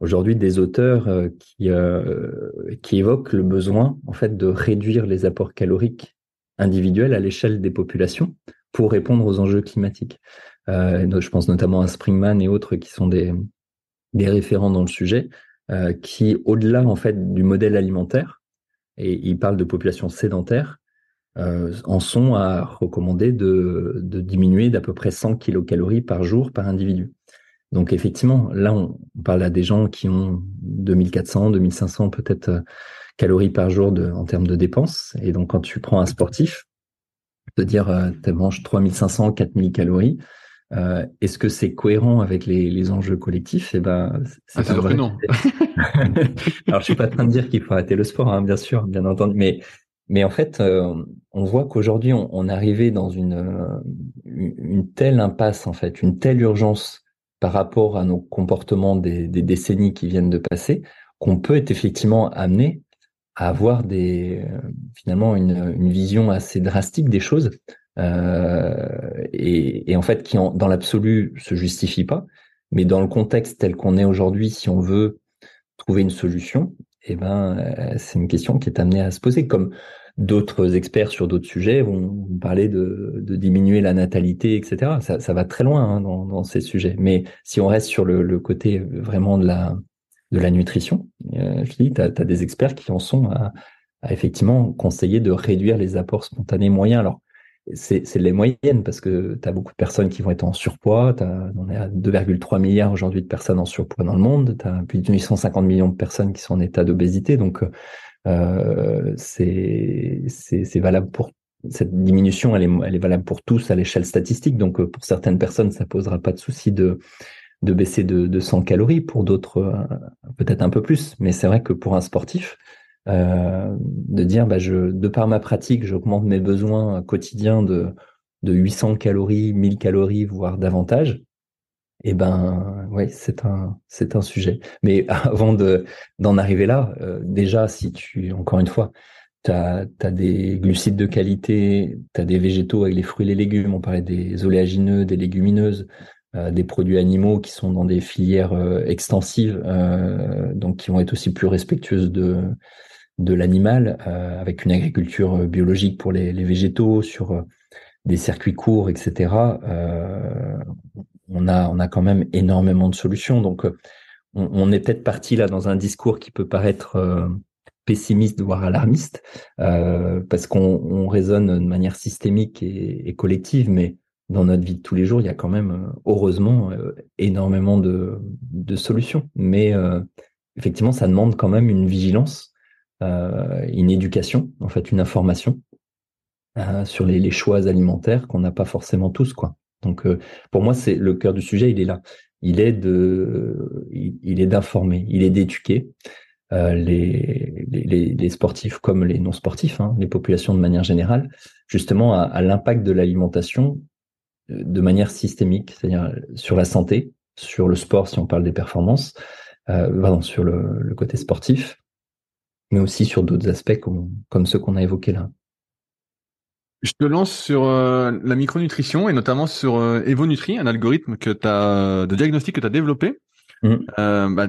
aujourd'hui des auteurs euh, qui, euh, qui évoquent le besoin en fait de réduire les apports caloriques individuels à l'échelle des populations pour répondre aux enjeux climatiques. je pense notamment à Springman et autres qui sont des, des référents dans le sujet, qui au-delà en fait du modèle alimentaire, et ils parlent de populations sédentaires, euh, en sont à recommander de, diminuer d'à peu près 100 kilocalories par jour par individu. Donc effectivement, là, on, parle à des gens qui ont 2400, 2500 peut-être euh, calories par jour de, en termes de dépenses. Et donc quand tu prends un sportif, te dire euh, tu manges 3500, 4000 calories, est-ce que c'est cohérent avec les, enjeux collectifs? Eh ben, c'est ah, vrai. non. Alors, je suis pas en train de dire qu'il faut arrêter le sport, hein, bien sûr, bien entendu, mais mais en fait, euh, on voit qu'aujourd'hui, on, on arrivait dans une, euh, une telle impasse, en fait, une telle urgence par rapport à nos comportements des, décennies qui viennent de passer, qu'on peut être effectivement amené à avoir euh, finalement une, vision assez drastique des choses, et, en fait qui, dans l'absolu, se justifie pas. Mais dans le contexte tel qu'on est aujourd'hui, si on veut trouver une solution, eh ben, c'est une question qui est amenée à se poser. Comme d'autres experts sur d'autres sujets vont parler de, diminuer la natalité, etc. Ça, va très loin hein, dans, ces sujets. Mais si on reste sur le, côté vraiment de la, de la nutrition, euh, tu as, des experts qui en sont à, à, effectivement conseiller de réduire les apports spontanés moyens. Alors, c'est les moyennes parce que tu as beaucoup de personnes qui vont être en surpoids. on est à 2,3 milliards aujourd'hui de personnes en surpoids dans le monde. Tu as plus de 850 millions de personnes qui sont en état d'obésité. Donc, euh, c'est valable pour cette diminution, elle est, elle est valable pour tous à l'échelle statistique. Donc, euh, pour certaines personnes, ça posera pas de souci de, de baisser de, de 100 calories. Pour d'autres, euh, peut-être un peu plus. Mais c'est vrai que pour un sportif, euh, de dire, bah, de par ma pratique, j'augmente mes besoins quotidiens de, de 800 calories, 1000 calories, voire davantage eh ben, oui, c'est un, sujet. Mais avant de, d'en arriver là, euh, déjà, si tu, encore une fois, tu as, des glucides de qualité, tu as des végétaux avec les fruits et les légumes, on parlait des oléagineux, des légumineuses, euh, des produits animaux qui sont dans des filières extensives, donc qui vont être aussi plus respectueuses de, de l'animal, avec une agriculture biologique pour les, végétaux, sur des circuits courts, etc on a, quand même énormément de solutions. Donc, euh, on, est peut-être parti là dans un discours qui peut paraître euh, pessimiste, voire alarmiste, euh, parce qu'on raisonne de manière systémique et, collective, mais dans notre vie de tous les jours, il y a quand même, heureusement, énormément de, solutions. Mais effectivement, ça demande quand même une vigilance, une éducation, en fait, une information sur les, choix alimentaires qu'on n'a pas forcément tous, quoi. Donc, euh, pour moi, c'est le cœur du sujet, il est là. Il est de, il, est d'informer, il est d'éduquer euh, les, les, sportifs comme les non sportifs, hein, les populations de manière générale, justement à, l'impact de l'alimentation euh, de manière systémique, c'est-à-dire sur la santé, sur le sport si on parle des performances, euh, pardon, sur le, côté sportif, mais aussi sur d'autres aspects comme, ceux qu'on a évoqués là. Je te lance sur la micronutrition et notamment sur EvoNutri, un algorithme que as, de diagnostic que tu as développé. Mmh. Bah,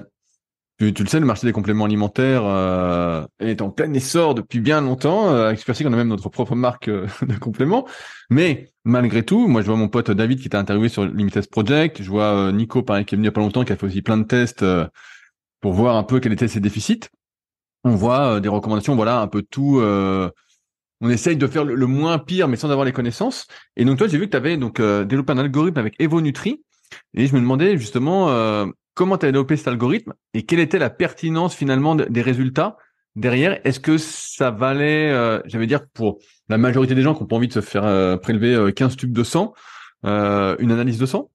tu, le sais, le marché des compléments alimentaires euh, est en plein essor depuis bien longtemps. Euh, avec Supersic, on a même notre propre marque euh, de compléments. Mais malgré tout, moi, je vois mon pote David qui t'a interviewé sur Limited Project. Je vois euh, Nico, pareil, qui est venu il n'y a pas longtemps, qui a fait aussi plein de tests pour voir un peu quels étaient ses déficits. On voit des recommandations, voilà, un peu tout. on essaye de faire le, moins pire, mais sans avoir les connaissances. Et donc, toi, j'ai vu que tu avais donc développé un algorithme avec EvoNutri. Et je me demandais justement comment tu as développé cet algorithme et quelle était la pertinence finalement des résultats derrière? Est-ce que ça valait, euh, j'allais dire, pour la majorité des gens qui n'ont pas envie de se faire euh, prélever 15 euh, tubes de sang, euh, une analyse de sang?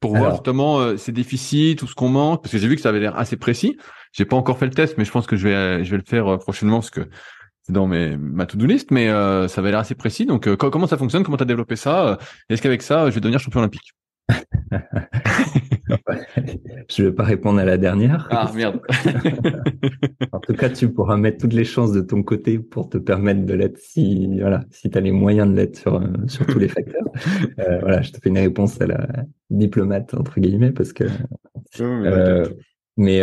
Pour voir justement ces déficits, tout ce qu'on manque, parce que j'ai vu que ça avait l'air assez précis. J'ai pas encore fait le test, mais je pense que je vais, je vais le faire prochainement parce que c'est dans mes, ma to-do list, mais ça avait l'air assez précis. Donc, comment ça fonctionne? Comment tu as développé ça? Est-ce qu'avec ça, je vais devenir champion olympique? je vais pas répondre à la dernière. Ah merde. en tout cas, tu pourras mettre toutes les chances de ton côté pour te permettre de l'être si voilà, si tu as les moyens de l'être sur euh, sur tous les facteurs. Euh, voilà, je te fais une réponse à la diplomate entre guillemets parce que euh, mais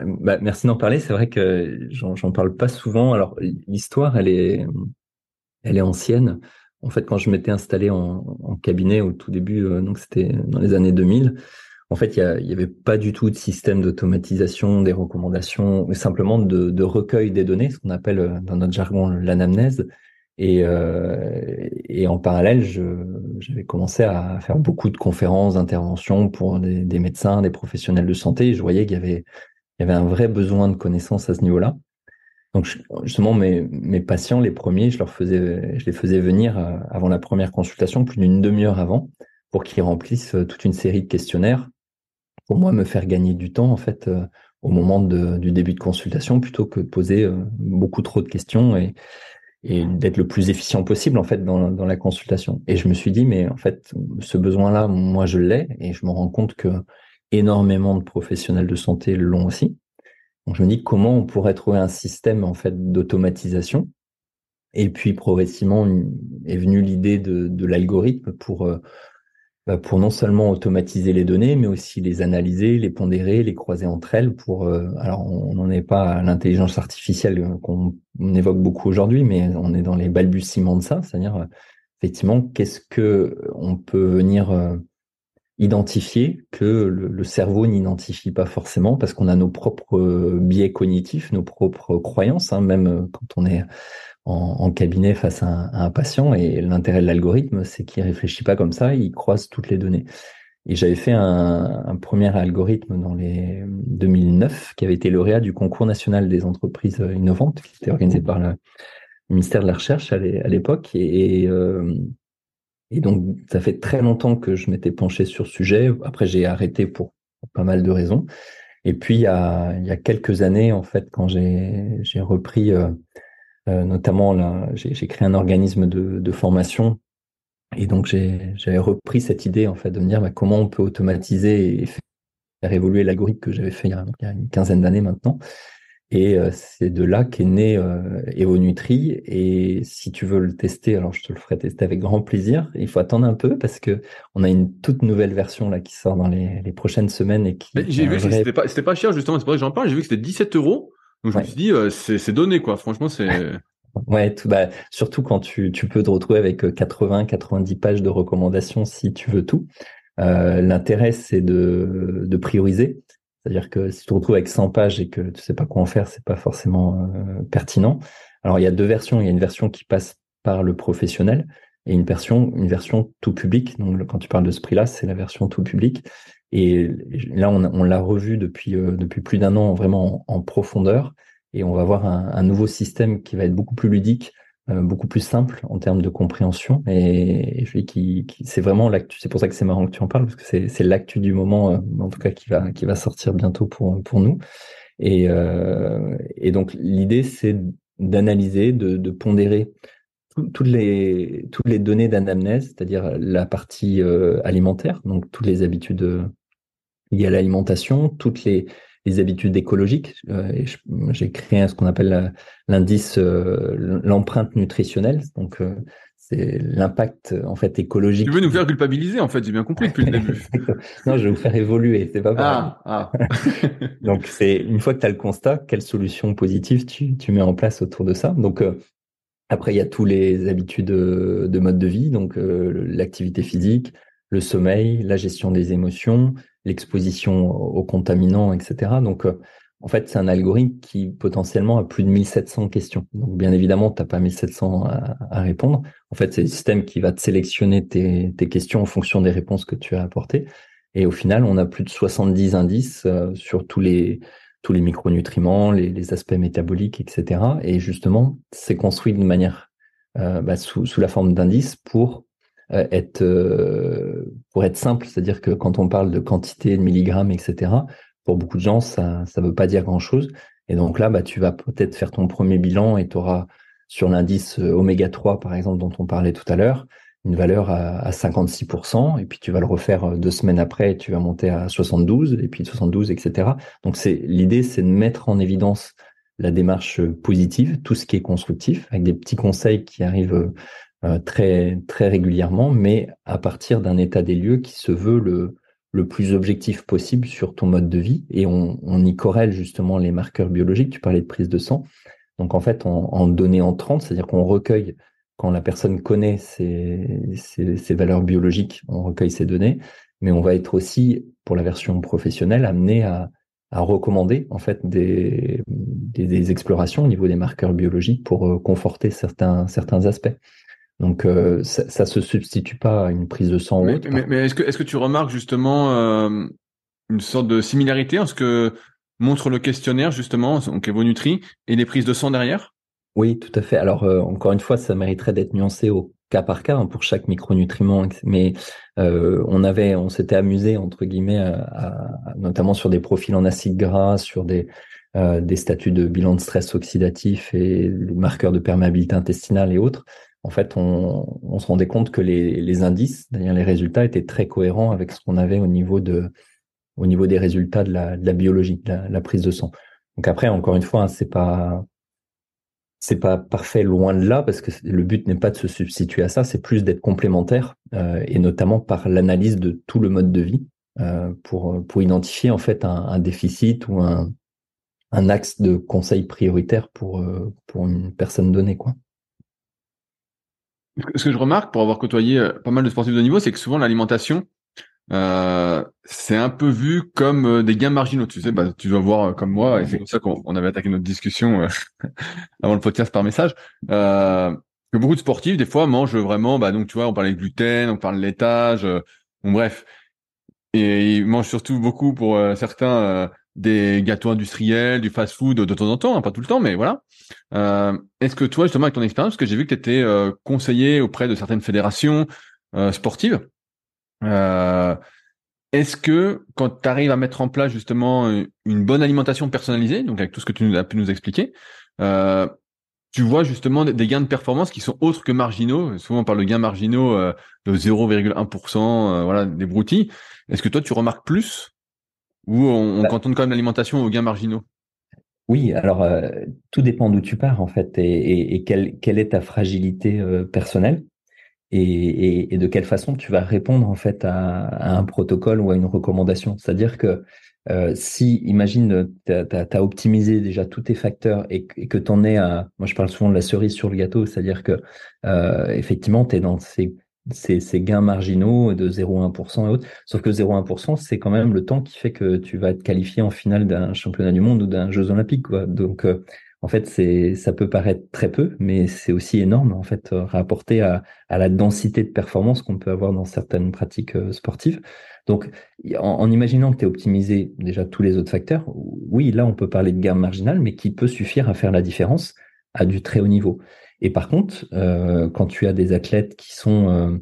bah, merci d'en parler. C'est vrai que j'en parle pas souvent. Alors l'histoire, elle est elle est ancienne. En fait, quand je m'étais installé en, cabinet au tout début, euh, donc c'était dans les années 2000, en fait, il n'y avait pas du tout de système d'automatisation des recommandations, mais simplement de, recueil des données, ce qu'on appelle euh, dans notre jargon l'anamnèse. Et, euh, en parallèle, j'avais commencé à faire beaucoup de conférences, d'interventions pour des, médecins, des professionnels de santé. Je voyais qu'il y avait un vrai besoin de connaissances à ce niveau-là. Donc justement, mes, patients, les premiers, je les faisais venir euh, avant la première consultation, plus d'une demi-heure avant, pour qu'ils remplissent euh, toute une série de questionnaires, pour moi me faire gagner du temps en fait euh, au moment du début de consultation, plutôt que de poser beaucoup trop de questions et, et d'être le plus efficient possible en fait dans, dans la consultation. Et je me suis dit, mais en fait, ce besoin-là, moi je l'ai, et je me rends compte que énormément de professionnels de santé l'ont aussi. Je me dis comment on pourrait trouver un système en fait d'automatisation. Et puis progressivement est venue l'idée de, l'algorithme pour euh, bah, pour non seulement automatiser les données, mais aussi les analyser, les pondérer, les croiser entre elles. Pour euh, alors on n'en est pas à l'intelligence artificielle qu'on évoque beaucoup aujourd'hui, mais on est dans les balbutiements de ça, c'est-à-dire effectivement qu'est-ce que on peut venir euh, identifier que le, cerveau n'identifie pas forcément parce qu'on a nos propres euh, biais cognitifs, nos propres croyances, hein, même euh, quand on est en, cabinet face à un, patient. Et l'intérêt de l'algorithme, c'est qu'il réfléchit pas comme ça, il croise toutes les données. Et j'avais fait un, premier algorithme dans les 2009 qui avait été lauréat du concours national des entreprises innovantes qui était organisé par le ministère de la Recherche à l'époque. Et, euh, et donc, ça fait très longtemps que je m'étais penché sur ce sujet. Après, j'ai arrêté pour pas mal de raisons. Et puis, il y a, quelques années, en fait, quand j'ai, repris, euh, euh, notamment, j'ai, créé un organisme de, formation. Et donc, j'avais repris cette idée, en fait, de me dire bah, comment on peut automatiser et faire évoluer l'algorithme que j'avais fait il y a une quinzaine d'années maintenant. Et euh, c'est de là qu'est né euh, EvoNutri. Et si tu veux le tester, alors je te le ferai tester avec grand plaisir. Il faut attendre un peu parce que on a une toute nouvelle version là qui sort dans les, les prochaines semaines et qui. J'ai vu que c'était pas, pas cher justement. C'est pour ça que j'en parle. J'ai vu que c'était 17 euros. Donc je me suis dit, euh, c'est donné quoi. Franchement, c'est. Ouais, tout, bah, surtout quand tu, tu peux te retrouver avec 80, 90 pages de recommandations si tu veux tout. Euh, L'intérêt, c'est de, de prioriser. C'est-à-dire que si tu te retrouves avec 100 pages et que tu sais pas quoi en faire, c'est pas forcément euh, pertinent. Alors il y a deux versions. Il y a une version qui passe par le professionnel et une version, une version tout public. Donc quand tu parles de ce prix-là, c'est la version tout public. Et là, on, l'a revu depuis euh, depuis plus d'un an vraiment en, profondeur et on va voir un, nouveau système qui va être beaucoup plus ludique, beaucoup plus simple en termes de compréhension. Et, je dis qui, c'est vraiment l'actu. C'est pour ça que c'est marrant que tu en parles parce que c'est l'actu du moment, euh, en tout cas qui va qui va sortir bientôt pour pour nous. Et, euh, et donc l'idée c'est d'analyser, de, de pondérer toutes les toutes les données d'anamnèse, c'est-à-dire la partie alimentaire, donc toutes les habitudes liées à l'alimentation, toutes les les habitudes écologiques. J'ai créé ce qu'on appelle l'indice, l'empreinte nutritionnelle. Donc c'est l'impact en fait écologique. Tu veux nous faire culpabiliser en fait, j'ai bien compris depuis le début. non, je vais vous faire évoluer, c'est pas pareil. Ah, ah. Donc c'est une fois que tu as le constat, quelle solution positive tu, tu, mets en place autour de ça. Donc euh, après il y a tous les habitudes de mode de vie, donc euh, l'activité physique, le sommeil, la gestion des émotions, l'exposition aux contaminants, etc. Donc euh, en fait, c'est un algorithme qui potentiellement a plus de 1700 questions. Donc, bien évidemment, tu n'as pas 1700 à, répondre. En fait, c'est le système qui va te sélectionner tes, questions en fonction des réponses que tu as apportées. Et au final, on a plus de 70 indices euh, sur tous les, micronutriments, les, aspects métaboliques, etc. Et justement, c'est construit de manière euh, bah, sous, la forme d'indices pour être euh, pour être simple, c'est-à-dire que quand on parle de quantité, de milligrammes, etc pour beaucoup de gens, ça ne veut pas dire grand-chose. Et donc là, bah, tu vas peut-être faire ton premier bilan et tu auras sur l'indice euh, oméga 3, par exemple, dont on parlait tout à l'heure, une valeur à, 56%, et puis tu vas le refaire euh, deux semaines après, tu vas monter à 72, et puis 72, etc. Donc c'est l'idée, c'est de mettre en évidence la démarche positive, tout ce qui est constructif, avec des petits conseils qui arrivent euh, très très régulièrement, mais à partir d'un état des lieux qui se veut le le plus objectif possible sur ton mode de vie et on, on, y corrèle justement les marqueurs biologiques. Tu parlais de prise de sang. Donc en fait, en, en données entrantes, c'est-à-dire qu'on recueille, quand la personne connaît ses, ses, valeurs biologiques, on recueille ces données, mais on va être aussi, pour la version professionnelle, amené à, à recommander en fait des, des, des, explorations au niveau des marqueurs biologiques pour euh, conforter certains, certains aspects. Donc euh, ça, ça se substitue pas à une prise de sang. Mais, mais, est-ce que est-ce que tu remarques justement euh, une sorte de similarité en ce que montre le questionnaire justement, donc Evonutri, et les prises de sang derrière? Oui, tout à fait. Alors euh, encore une fois, ça mériterait d'être nuancé au cas par cas hein, pour chaque micronutriment, mais on avait, on s'était amusé entre guillemets, à, notamment sur des profils en acide gras, sur des des statuts de bilan de stress oxydatif et les marqueurs de perméabilité intestinale et autres en fait, on, se rendait compte que les, indices, c'est-à-dire les résultats, étaient très cohérents avec ce qu'on avait au niveau de, au niveau des résultats de la, biologie, de la, prise de sang. Donc après, encore une fois, hein, c'est pas, parfait loin de là parce que le but n'est pas de se substituer à ça, c'est plus d'être complémentaire euh, et notamment par l'analyse de tout le mode de vie euh, pour identifier en fait un, déficit ou un axe de conseil prioritaire pour euh, une personne donnée. Ce que je remarque pour avoir côtoyé euh, pas mal de sportifs de niveau, c'est que souvent l'alimentation, euh, c'est un peu vu comme euh, des gains marginaux. Tu sais, bah, tu dois voir comme moi, et c'est comme ça qu'on avait attaqué notre discussion avant le podcast par message. que beaucoup de sportifs, des fois, mangent vraiment, bah, donc tu vois, on parlait de gluten, on parle de laitage, bon bref. Et ils mangent surtout beaucoup pour certains des gâteaux industriels, du fast-food de temps en temps, hein, pas tout le temps, mais voilà. Euh, Est-ce que toi, justement, avec ton expérience, parce que j'ai vu que tu étais euh, conseiller auprès de certaines fédérations euh, sportives, euh, est-ce que quand tu arrives à mettre en place justement une bonne alimentation personnalisée, donc avec tout ce que tu as pu nous expliquer, tu vois justement des gains de performance qui sont autres que marginaux? Souvent on parle de gains marginaux de 0,1%, voilà, des broutilles. Est-ce que toi tu remarques plus ou on, bah cantonne quand même l'alimentation aux gains marginaux? Oui, alors euh, tout dépend d'où tu pars en fait et, quelle, quelle, est ta fragilité euh, personnelle et, et, de quelle façon tu vas répondre en fait à, un protocole ou à une recommandation. C'est-à-dire que euh, si, imagine, tu as, optimisé déjà tous tes facteurs et, que tu en es à, moi je parle souvent de la cerise sur le gâteau, c'est-à-dire que effectivement tu es dans ces ces, gains marginaux de 0,1% et autres. Sauf que 0,1%, c'est quand même le temps qui fait que tu vas être qualifié en finale d'un championnat du monde ou d'un Jeux olympiques. Donc, euh, en fait, ça peut paraître très peu, mais c'est aussi énorme en fait euh, rapporté à, à la densité de performance qu'on peut avoir dans certaines pratiques euh, sportives. Donc, en, imaginant que tu es optimisé déjà tous les autres facteurs, oui, là, on peut parler de gain marginal, mais qui peut suffire à faire la différence à du très haut niveau. Et par contre, euh, quand tu as des athlètes qui sont, euh,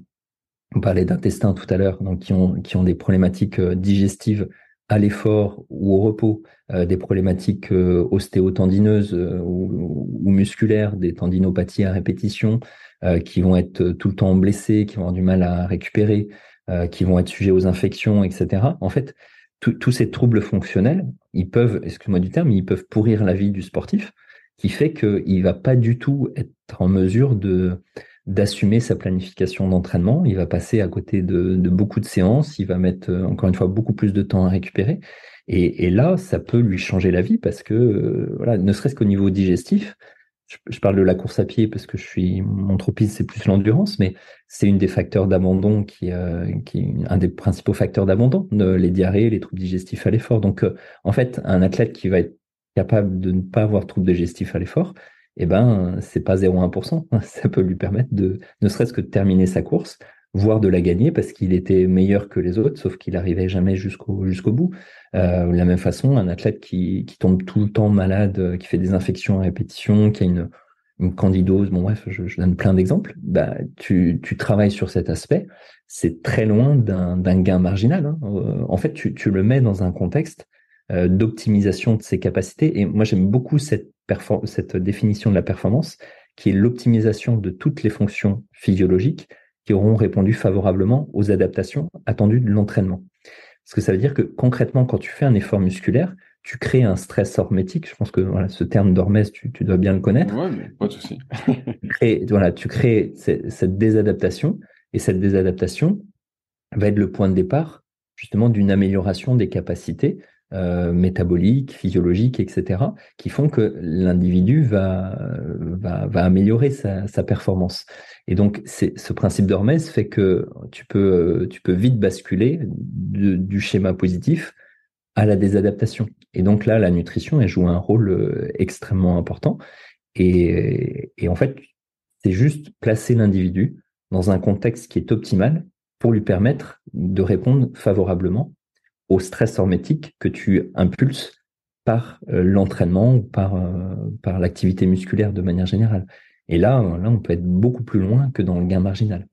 on parlait d'intestin tout à l'heure, donc qui ont, qui ont des problématiques euh, digestives à l'effort ou au repos, des problématiques ostéotendineuses ou, musculaires, des tendinopathies à répétition, qui vont être tout le temps blessés, qui vont avoir du mal à récupérer, qui vont être sujets aux infections, etc. En fait, tous ces troubles fonctionnels, ils peuvent, excuse-moi du terme, ils peuvent pourrir la vie du sportif, qui fait qu'il va pas du tout être en mesure de d'assumer sa planification d'entraînement. Il va passer à côté de, beaucoup de séances. Il va mettre euh, encore une fois beaucoup plus de temps à récupérer. Et, là, ça peut lui changer la vie parce que, euh, voilà, ne serait-ce qu'au niveau digestif, je, parle de la course à pied parce que je suis mon tropisme c'est plus l'endurance, mais c'est une des facteurs d'abandon qui, euh, qui est un des principaux facteurs d'abandon, les diarrhées, les troubles digestifs à l'effort. Donc, en fait, un athlète qui va être capable de ne pas avoir de troubles digestifs à l'effort, eh ben, c'est pas 0,1%. Ça peut lui permettre de, ne serait-ce que de terminer sa course, voire de la gagner parce qu'il était meilleur que les autres, sauf qu'il n'arrivait jamais jusqu'au bout. Euh, de la même façon, un athlète qui, qui tombe tout le temps malade, euh, qui fait des infections à répétition, qui a une, une candidose, bon bref, je, donne plein d'exemples, bah, tu, tu travailles sur cet aspect, c'est très loin d'un gain marginal. Hein. Euh, en fait, tu, tu le mets dans un contexte d'optimisation de ses capacités. Et moi, j'aime beaucoup cette, cette définition de la performance, qui est l'optimisation de toutes les fonctions physiologiques qui auront répondu favorablement aux adaptations attendues de l'entraînement. Parce que ça veut dire que concrètement, quand tu fais un effort musculaire, tu crées un stress hormétique. Je pense que voilà, ce terme d'hormèse, tu, tu, dois bien le connaître. Ouais, mais pas de souci. tu crées, voilà, tu crées cette désadaptation et cette désadaptation va être le point de départ justement d'une amélioration des capacités euh, métaboliques, physiologiques, etc., qui font que l'individu va, va, améliorer sa, performance. Et donc, ce principe d'Hormèse fait que tu peux, tu peux vite basculer du schéma positif à la désadaptation. Et donc là, la nutrition, elle joue un rôle euh, extrêmement important. Et, et en fait, c'est juste placer l'individu dans un contexte qui est optimal pour lui permettre de répondre favorablement au stress hormétique que tu impulses par euh, l'entraînement ou par, euh, par l'activité musculaire de manière générale. Et là, là, on peut être beaucoup plus loin que dans le gain marginal.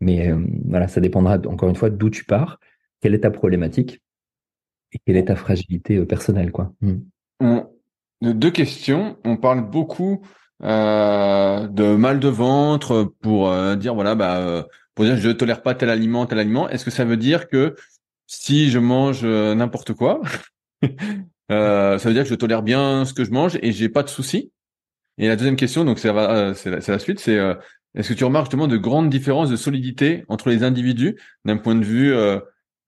Mais euh, voilà, ça dépendra encore une fois d'où tu pars, quelle est ta problématique et quelle est ta fragilité personnelle. Quoi. Hmm. deux questions. On parle beaucoup euh, de mal de ventre pour dire voilà bah pour dire je tolère pas tel aliment tel aliment. Est-ce que ça veut dire que si je mange euh, n'importe quoi, euh, ça veut dire que je tolère bien ce que je mange et j'ai pas de soucis. Et la deuxième question, donc euh, c'est la, suite, c'est est-ce que tu remarques justement de grandes différences de solidité entre les individus d'un point de vue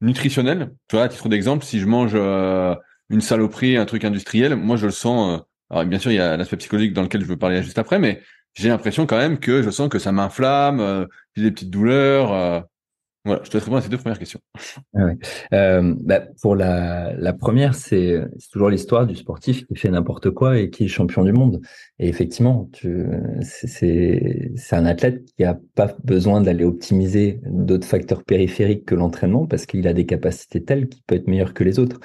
nutritionnel? Tu vois, à titre d'exemple, si je mange une saloperie, un truc industriel, moi je le sens. bien sûr, il y a l'aspect psychologique dans lequel je veux parler juste après, mais j'ai l'impression quand même que je sens que ça m'inflamme, j'ai des petites douleurs. Voilà, je te répondre à ces deux premières questions. Ah euh, bah, pour la, première, c'est toujours l'histoire du sportif qui fait n'importe quoi et qui est champion du monde. Et effectivement, c'est un athlète qui a pas besoin d'aller optimiser d'autres facteurs périphériques que l'entraînement parce qu'il a des capacités telles qu'il peut être meilleur que les autres.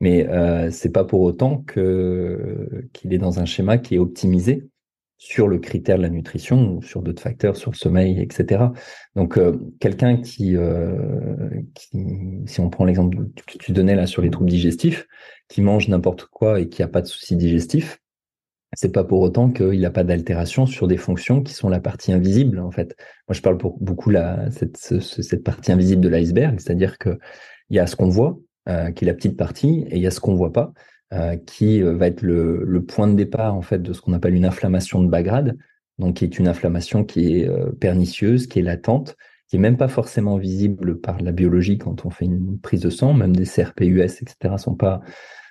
Mais euh, c'est pas pour autant qu'il est dans un schéma qui est optimisé sur le critère de la nutrition ou sur d'autres facteurs, sur le sommeil, etc. Donc, euh, quelqu'un euh, qui, si on prend l'exemple que tu donnais là sur les troubles digestifs, qui mange n'importe quoi et qui a pas de soucis digestifs, c'est pas pour autant qu'il n'a pas d'altération sur des fonctions qui sont la partie invisible en fait. Moi, je parle beaucoup la cette, cette partie invisible de l'iceberg, c'est-à-dire que il y a ce qu'on voit, euh, qui est la petite partie, et il y a ce qu'on voit pas. Euh, qui euh, va être le, point de départ en fait de ce qu'on appelle une inflammation de bas grade, donc qui est une inflammation qui est euh, pernicieuse, qui est latente, qui est même pas forcément visible par la biologie quand on fait une prise de sang, même des CRP-US, etc. sont pas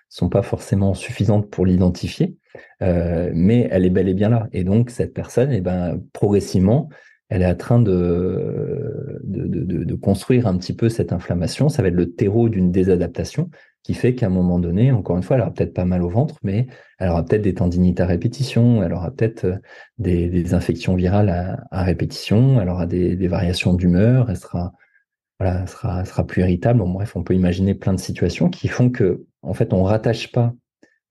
sont pas forcément suffisantes pour l'identifier, mais elle est bel et bien là. Et donc cette personne, eh ben progressivement, elle est en train de, de, construire un petit peu cette inflammation. Ça va être le terreau d'une désadaptation qui fait qu'à un moment donné, encore une fois, elle aura peut-être pas mal au ventre, mais elle aura peut-être des tendinites à répétition, elle aura peut-être euh, des, infections virales à, répétition, elle aura des, variations d'humeur, elle sera, sera, plus irritable. Bref, on peut imaginer plein de situations qui font que, en fait, on rattache pas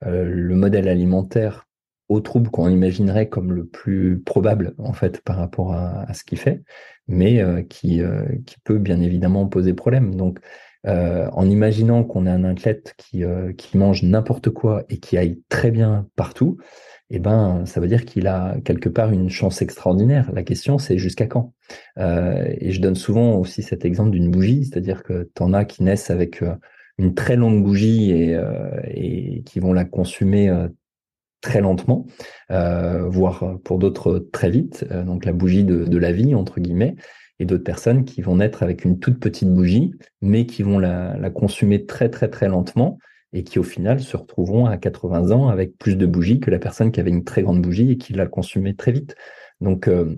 euh, le modèle alimentaire au trouble qu'on imaginerait comme le plus probable, en fait, par rapport à, à ce qu'il fait, mais euh, qui, qui peut bien évidemment poser problème. Donc, euh, en imaginant qu'on a un athlète qui, euh, qui mange n'importe quoi et qui aille très bien partout, eh ben, ça veut dire qu'il a quelque part une chance extraordinaire. La question, c'est jusqu'à quand? Euh, Et je donne souvent aussi cet exemple d'une bougie, c'est-à-dire que tu en as qui naissent avec une très longue bougie et, et qui vont la consumer très lentement, voire pour d'autres très vite. donc la bougie de, de la vie entre guillemets et d'autres personnes qui vont naître avec une toute petite bougie, mais qui vont la, consumer très très très lentement et qui au final se retrouveront à 80 ans avec plus de bougies que la personne qui avait une très grande bougie et qui l'a consumée très vite. Donc euh,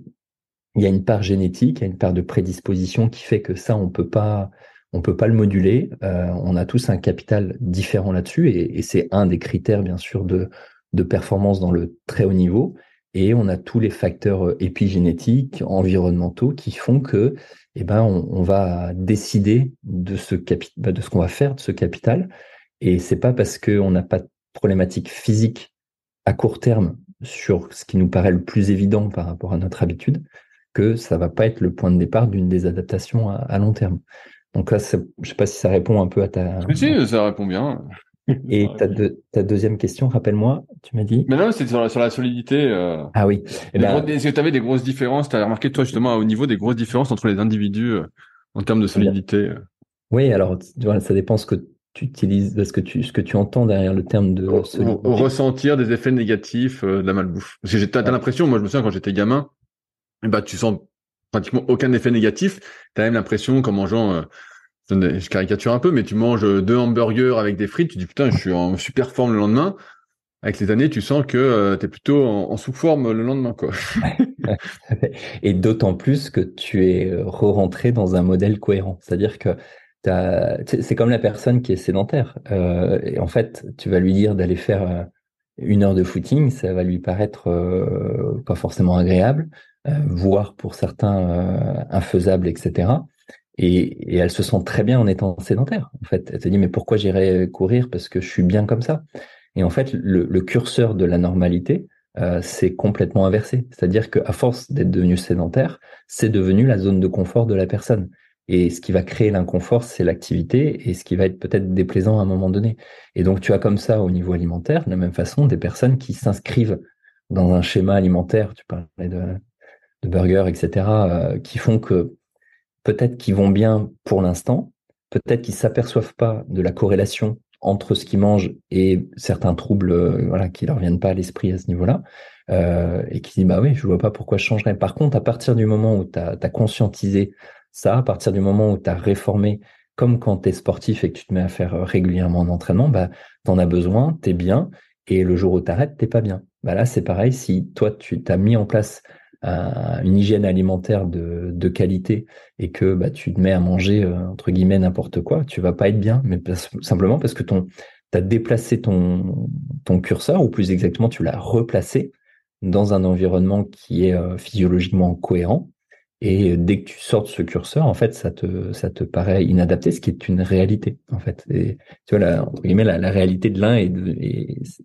il y a une part génétique, il y a une part de prédisposition qui fait que ça on peut pas on peut pas le moduler. Euh, on a tous un capital différent là-dessus et, et c'est un des critères bien sûr de de performance dans le très haut niveau. Et on a tous les facteurs euh, épigénétiques, environnementaux qui font que, eh ben, on, on va décider de ce bah, de ce qu'on va faire de ce capital. Et c'est pas parce qu'on n'a pas de problématique physique à court terme sur ce qui nous paraît le plus évident par rapport à notre habitude que ça va pas être le point de départ d'une désadaptation à, à long terme. Donc là, je sais pas si ça répond un peu à ta. Si, ça répond bien. Et ta, ta, deuxième question, rappelle-moi, tu m'as dit? Mais non, c'était sur la, sur la solidité. Euh... Ah oui. Eh ben... Est-ce que tu avais des grosses différences? Tu as remarqué, toi, justement, au niveau des grosses différences entre les individus euh, en termes de solidité euh? Oui, alors, ça dépend ce que tu utilises, ce que tu, ce que tu entends derrière le terme de solidité. Au, ressentir des effets négatifs euh, de la malbouffe. Parce que j'ai as, l'impression, moi, je me souviens quand j'étais gamin, bah, tu sens pratiquement aucun effet négatif. Tu as même l'impression qu'en mangeant je caricature un peu, mais tu manges deux hamburgers avec des frites, tu dis putain, je suis en super forme le lendemain. Avec les années, tu sens que euh, tu es plutôt en, sous-forme le lendemain. Et d'autant plus que tu es euh, re-rentré dans un modèle cohérent. C'est-à-dire que c'est comme la personne qui est sédentaire. Euh, et en fait, tu vas lui dire d'aller faire euh, une heure de footing, ça va lui paraître pas forcément agréable, voire pour certains infaisable, etc. Et, elle se sent très bien en étant sédentaire. En fait, elle te dit mais pourquoi j'irai courir? Parce que je suis bien comme ça. Et en fait, le, curseur de la normalité, euh, c'est complètement inversé. C'est-à-dire qu'à force d'être devenu sédentaire, c'est devenu la zone de confort de la personne. Et ce qui va créer l'inconfort, c'est l'activité et ce qui va être peut-être déplaisant à un moment donné. Et donc, tu as comme ça au niveau alimentaire, de la même façon, des personnes qui s'inscrivent dans un schéma alimentaire, tu parlais de, de burgers, etc., euh, qui font que peut-être qu'ils vont bien pour l'instant, peut-être qu'ils s'aperçoivent pas de la corrélation entre ce qu'ils mangent et certains troubles euh, qui leur viennent pas à l'esprit à ce niveau-là, euh, et qui disent bah oui, je vois pas pourquoi je changerais. Par contre, à partir du moment où tu as, conscientisé ça, à partir du moment où tu as réformé, comme quand tu es sportif et que tu te mets à faire euh, régulièrement en entraînement, bah, tu en as besoin, tu es bien, et le jour où tu arrêtes, t'es pas bien. Bah là, c'est pareil, si toi, tu t'as mis en place une hygiène alimentaire de, de, qualité et que bah, tu te mets à manger euh, entre guillemets n'importe quoi, tu vas pas être bien, mais simplement parce que ton tu as déplacé ton, ton curseur, ou plus exactement, tu l'as replacé dans un environnement qui est euh, physiologiquement cohérent. Et dès que tu sortes ce curseur, en fait, ça te, ça te paraît inadapté, ce qui est une réalité, en fait. Tu vois, la, la, réalité de l'un est,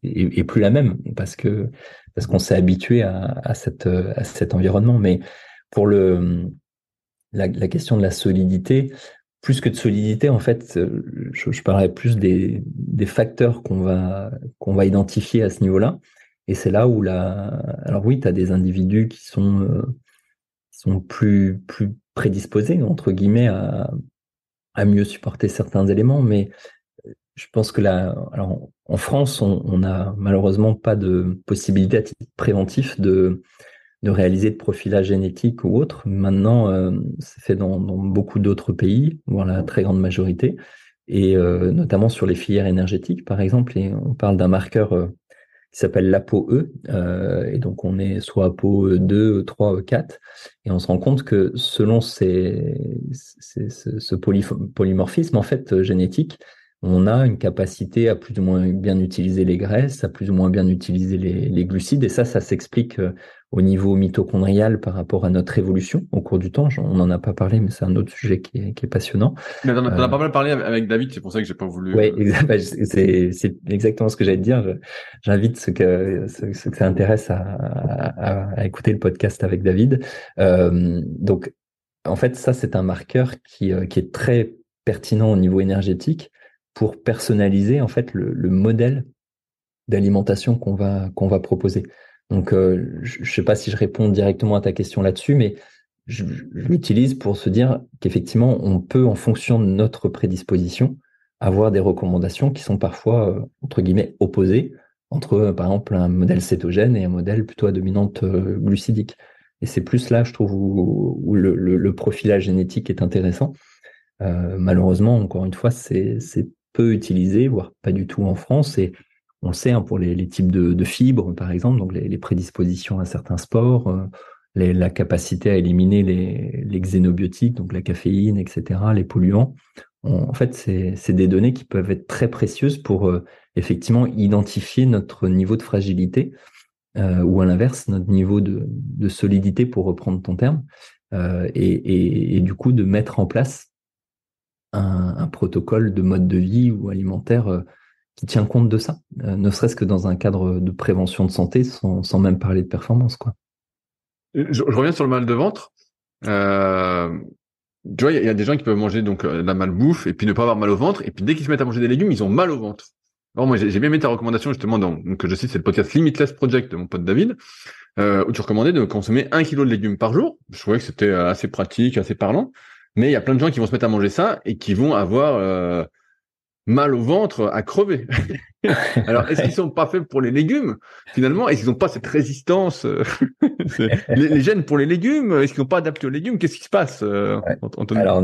est, plus la même parce que parce qu'on s'est habitué à, à, cette, à cet environnement. Mais pour le, la, question de la solidité, plus que de solidité, en fait, je, je parlerais plus des, des facteurs qu'on va, qu'on va identifier à ce niveau-là. Et c'est là où la, alors oui, tu as des individus qui sont, euh, sont plus, plus prédisposés, entre guillemets, à, à mieux supporter certains éléments, mais je pense que là, alors en France, on n'a malheureusement pas de possibilité à titre préventif de, de réaliser de profilage génétique ou autre. Maintenant, euh, c'est fait dans, beaucoup d'autres pays, voire la très grande majorité, et euh, notamment sur les filières énergétiques, par exemple. Et on parle d'un marqueur euh, qui s'appelle l'APO-E, euh, et donc on est soit APO-E2, E3, E4, et on se rend compte que selon ce, polymorphisme en fait génétique, on a une capacité à plus ou moins bien utiliser les graisses, à plus ou moins bien utiliser les, glucides, et ça, ça s'explique euh, au niveau mitochondrial par rapport à notre évolution au cours du temps. On n'en a pas parlé, mais c'est un autre sujet qui est, passionnant. Mais t'en as, as, pas mal parlé avec David, c'est pour ça que j'ai pas voulu. Oui, euh, bah, c'est exactement ce que j'allais te dire. J'invite ceux que, ceux, que ça intéresse à, à, écouter le podcast avec David. Euh, donc, en fait, ça, c'est un marqueur qui, euh, qui est très pertinent au niveau énergétique pour personnaliser en fait le, le modèle d'alimentation qu'on va qu'on va proposer. Donc, euh, je ne sais pas si je réponds directement à ta question là-dessus, mais je, l'utilise pour se dire qu'effectivement, on peut, en fonction de notre prédisposition, avoir des recommandations qui sont parfois, entre guillemets, opposées entre, par exemple, un modèle cétogène et un modèle plutôt à dominante glucidique. Et c'est plus là, je trouve, où, le, profilage génétique est intéressant. malheureusement, encore une fois, c'est peu utilisé, voire pas du tout en France. On le sait hein, pour les, types de, fibres, par exemple, les, prédispositions à certains sports, euh, la capacité à éliminer les, xénobiotiques, donc la caféine, etc., les polluants. en fait, c'est des données qui peuvent être très précieuses pour euh, effectivement identifier notre niveau de fragilité euh, ou à l'inverse, notre niveau de, solidité, pour reprendre ton terme, et, du coup de mettre en place un, protocole de mode de vie ou alimentaire qui tient compte de ça, euh, ne serait-ce que dans un cadre de prévention de santé, sans, même parler de performance. Quoi. Je, reviens sur le mal de ventre. Euh, tu vois, il y, a des gens qui peuvent manger donc euh, de la malbouffe et puis ne pas avoir mal au ventre, et puis dès qu'ils se mettent à manger des légumes, ils ont mal au ventre. Moi, j'ai bien mis ta recommandation justement dans, que je cite, c'est le podcast Limitless Project de mon pote David, où tu recommandais de consommer un kilo de légumes par jour. Je trouvais que c'était assez pratique, assez parlant. Mais il y a plein de gens qui vont se mettre à manger ça et qui vont avoir mal au ventre à crever. Alors, est-ce qu'ils sont pas faits pour les légumes? Finalement Est-ce qu'ils n'ont pas cette résistance euh, les, gènes pour les légumes? Est-ce qu'ils n'ont pas adapté aux légumes? Qu'est-ce qui se passe euh, Alors,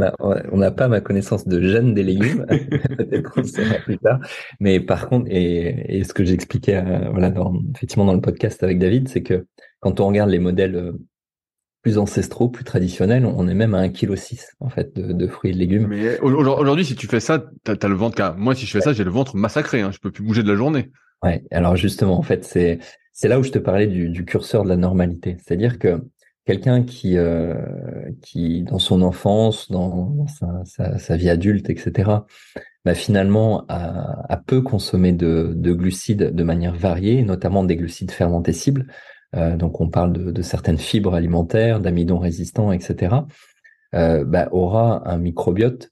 on n'a pas ma connaissance de gènes des légumes. Peut-être qu'on plus tard. Mais par contre, et, ce que j'expliquais euh, voilà, dans, effectivement dans le podcast avec David, c'est que quand on regarde les modèles plus ancestraux, plus traditionnels. On est même à 1,6 kg en fait de, fruits et de légumes. Mais aujourd'hui, si tu fais ça, tu as, le ventre. Moi, si je fais ça, j'ai le ventre massacré. Hein. Je peux plus bouger de la journée. Ouais. Alors justement, en fait, c'est c'est là où je te parlais du, curseur de la normalité. C'est-à-dire que quelqu'un qui euh, qui dans son enfance, dans sa, vie adulte, etc. Bah, finalement a, a peu consommé de, de glucides de manière variée, notamment des glucides fermentés cibles. Euh, donc on parle de, certaines fibres alimentaires, d'amidon résistants, etc., euh, bah, aura un microbiote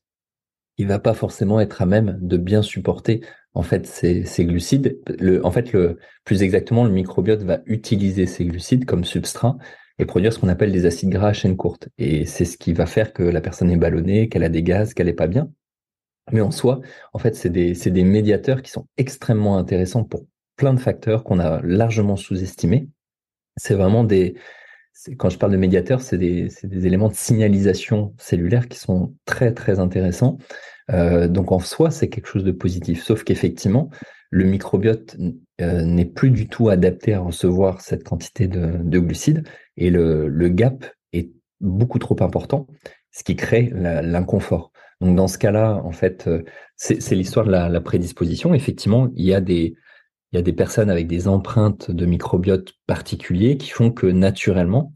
qui va pas forcément être à même de bien supporter en fait ces, glucides. en fait, plus exactement, le microbiote va utiliser ces glucides comme substrat et produire ce qu'on appelle des acides gras à chaîne courte. Et c'est ce qui va faire que la personne est ballonnée, qu'elle a des gaz, qu'elle est pas bien. Mais en soi, en fait, c'est des médiateurs qui sont extrêmement intéressants pour plein de facteurs qu'on a largement sous-estimés c'est vraiment des, quand je parle de médiateurs, c'est des, des, éléments de signalisation cellulaire qui sont très très intéressants. Euh, donc en soi, c'est quelque chose de positif. Sauf qu'effectivement, le microbiote euh, n'est plus du tout adapté à recevoir cette quantité de, de glucides et le, le, gap est beaucoup trop important, ce qui crée l'inconfort. Donc dans ce cas-là, en fait, euh, c'est l'histoire de la, prédisposition. Effectivement, il y a des, il y a des personnes avec des empreintes de microbiote particuliers qui font que naturellement,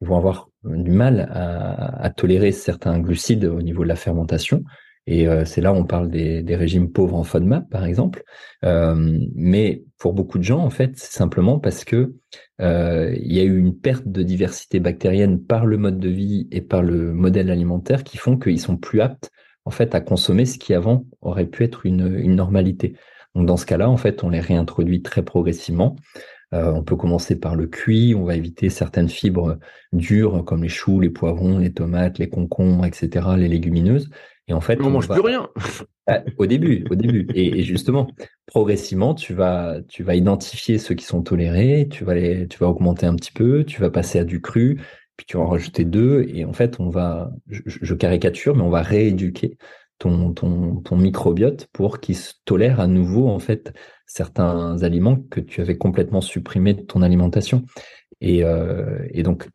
ils vont avoir du mal à, tolérer certains glucides au niveau de la fermentation. Et euh, c'est là où on parle des, régimes pauvres en FODMAP, par exemple. Euh, mais pour beaucoup de gens, en fait, c'est simplement parce que euh, il y a eu une perte de diversité bactérienne par le mode de vie et par le modèle alimentaire qui font qu'ils sont plus aptes, en fait, à consommer ce qui avant aurait pu être une normalité. Donc dans ce cas-là, en fait, on les réintroduit très progressivement. Euh, on peut commencer par le cuit, on va éviter certaines fibres dures comme les choux, les poivrons, les tomates, les concombres, etc., les légumineuses. Et en fait, on, ne mange plus rien. Ah, au début, au début. Et, justement, progressivement, tu vas, tu vas identifier ceux qui sont tolérés, tu vas les, tu vas augmenter un petit peu, tu vas passer à du cru, puis tu vas en rajouter deux, et en fait, on va, je caricature, mais on va rééduquer ton, ton, microbiote pour qu'il tolère à nouveau en fait certains aliments que tu avais complètement supprimés de ton alimentation. Et, euh, et, donc,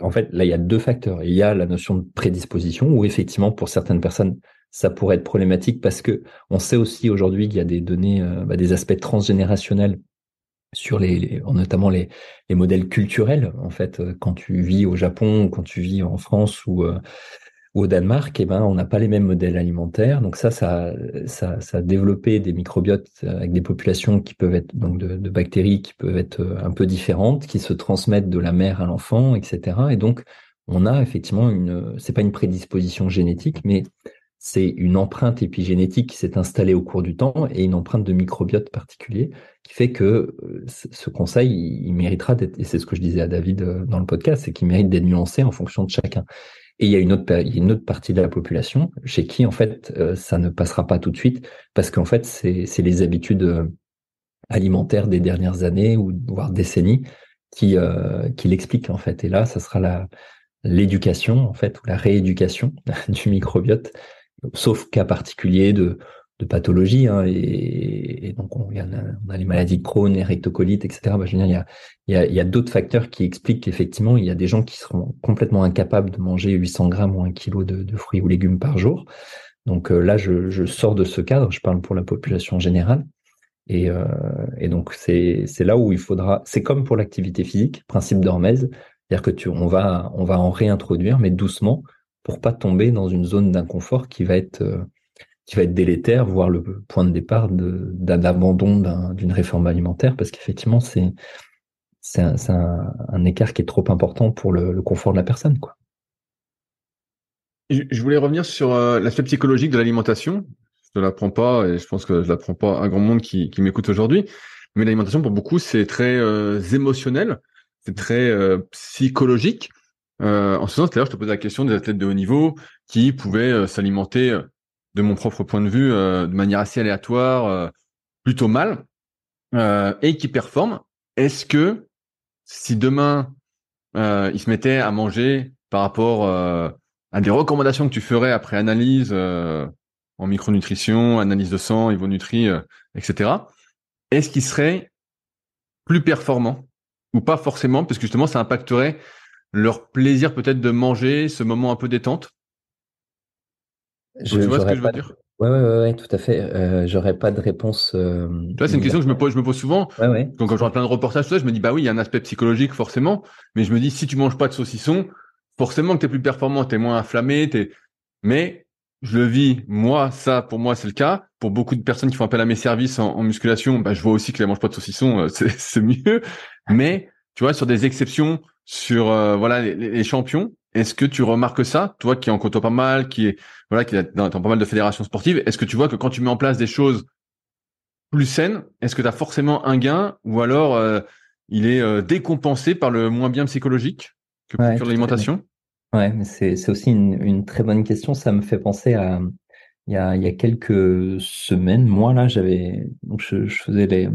en fait, là, il y a deux facteurs. Il y a la notion de prédisposition, où effectivement, pour certaines personnes, ça pourrait être problématique parce que on sait aussi aujourd'hui qu'il y a des données, euh, bah, des aspects transgénérationnels sur les, notamment les, les, modèles culturels. En fait, euh, quand tu vis au Japon, quand tu vis en France ou au Danemark, eh ben, on n'a pas les mêmes modèles alimentaires. Donc ça, ça, a développé des microbiotes avec des populations qui peuvent être donc de, bactéries qui peuvent être euh, un peu différentes, qui se transmettent de la mère à l'enfant, etc. Et donc on a effectivement une, c'est pas une prédisposition génétique, mais c'est une empreinte épigénétique qui s'est installée au cours du temps et une empreinte de microbiote particulier qui fait que euh, ce conseil, il, méritera d'être, et c'est ce que je disais à David euh, dans le podcast, c'est qu'il mérite d'être nuancé en fonction de chacun. Et il y a une autre, il y a une autre partie de la population chez qui, en fait, euh, ça ne passera pas tout de suite parce qu'en fait, c'est, les habitudes alimentaires des dernières années ou voire décennies qui, qui l'expliquent, en fait. Et là, ça sera l'éducation, en fait, ou la rééducation du microbiote sauf cas particulier de, de pathologie. Hein, et, donc, on, a, les maladies de Crohn, les rectocolites, etc. Bah, je veux dire, il y a, y a, d'autres facteurs qui expliquent qu'effectivement, il y a des gens qui seront complètement incapables de manger 800 grammes ou un kilo de, de fruits ou légumes par jour. Donc euh, là, je, je, sors de ce cadre, je parle pour la population générale. Et, euh, et donc, c'est là où il faudra... C'est comme pour l'activité physique, principe d'Hormèse, c'est-à-dire que tu, on, va, on va en réintroduire, mais doucement, pour pas tomber dans une zone d'inconfort qui va être euh, qui va être délétère, voire le point de départ d'abandon d'une réforme alimentaire, parce qu'effectivement c'est un, écart qui est trop important pour le, confort de la personne, quoi. Je voulais revenir sur euh, l'aspect psychologique de l'alimentation. Je ne l'apprends pas et je pense que je l'apprends pas à grand monde qui, qui m'écoute aujourd'hui. Mais l'alimentation, pour beaucoup, c'est très euh, émotionnel, c'est très psychologique. Euh, en ce sens, d'ailleurs, je te pose la question des athlètes de haut niveau qui pouvaient s'alimenter, de mon propre point de vue, de manière assez aléatoire, plutôt mal, et qui performent. Est-ce que si demain ils se mettaient à manger par rapport à des recommandations que tu ferais après analyse en micronutrition, analyse de sang, Ivonutri, etc., est-ce qu'ils seraient plus performants ou pas forcément, parce que justement ça impacterait leur plaisir peut-être de manger, ce moment un peu détente? Je, Tu vois ce que je veux dire? Ouais, ouais, ouais, tout à fait. Euh, j'aurais pas de réponse. Euh, tu vois, c'est une question que je me pose, je me pose souvent. Ouais, ouais. Donc, quand je vois plein de reportages, ça, je me dis, bah oui, il y a un aspect psychologique, forcément. Mais je me dis, si tu manges pas de saucisson, forcément que tu es plus performant, tu es moins inflammé, t'es, mais je le vis, moi, ça, pour moi, c'est le cas. Pour beaucoup de personnes qui font appel à mes services en, musculation, bah, je vois aussi que les mangent pas de saucisson, euh, c'est mieux. Mais, tu vois, sur des exceptions, sur euh, voilà les, champions. Est-ce que tu remarques ça, toi qui en côtoie pas mal, qui est voilà qui est dans, pas mal de fédérations sportives, est-ce que tu vois que quand tu mets en place des choses plus saines, est-ce que tu as forcément un gain ou alors euh, il est euh, décompensé par le moins bien psychologique que ouais, sur l'alimentation? Ouais, mais c'est aussi une, une, très bonne question. Ça me fait penser à il y a, il y a quelques semaines, moi là, j'avais donc je, je, faisais les,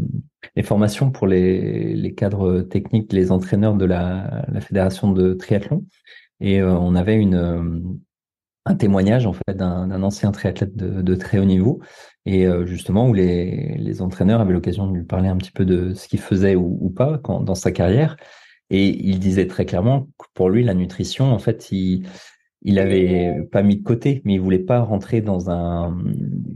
les formations pour les, les cadres techniques, les entraîneurs de la, la fédération de triathlon, et euh, on avait une euh, un témoignage en fait d'un ancien triathlète de, très haut niveau, et euh, justement où les, les entraîneurs avaient l'occasion de lui parler un petit peu de ce qu'il faisait ou, pas dans sa carrière, et il disait très clairement que pour lui la nutrition, en fait, il il avait pas mis de côté, mais il voulait pas rentrer dans un,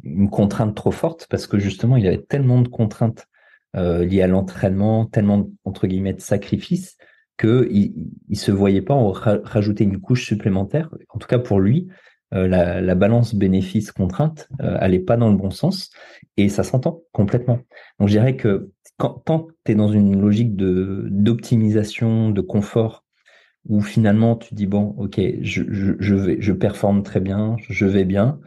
une contrainte trop forte parce que justement, il avait tellement de contraintes liées à l'entraînement, tellement entre guillemets de sacrifices que il, il se voyait pas en rajouter une couche supplémentaire. En tout cas pour lui, euh, la, la, balance bénéfice contrainte euh, pas dans le bon sens et ça s'entend complètement. Donc je dirais que quand, quand tu es dans une logique d'optimisation, de confort où finalement tu dis bon, ok, je, je, je, vais, je performe très bien, je vais bien.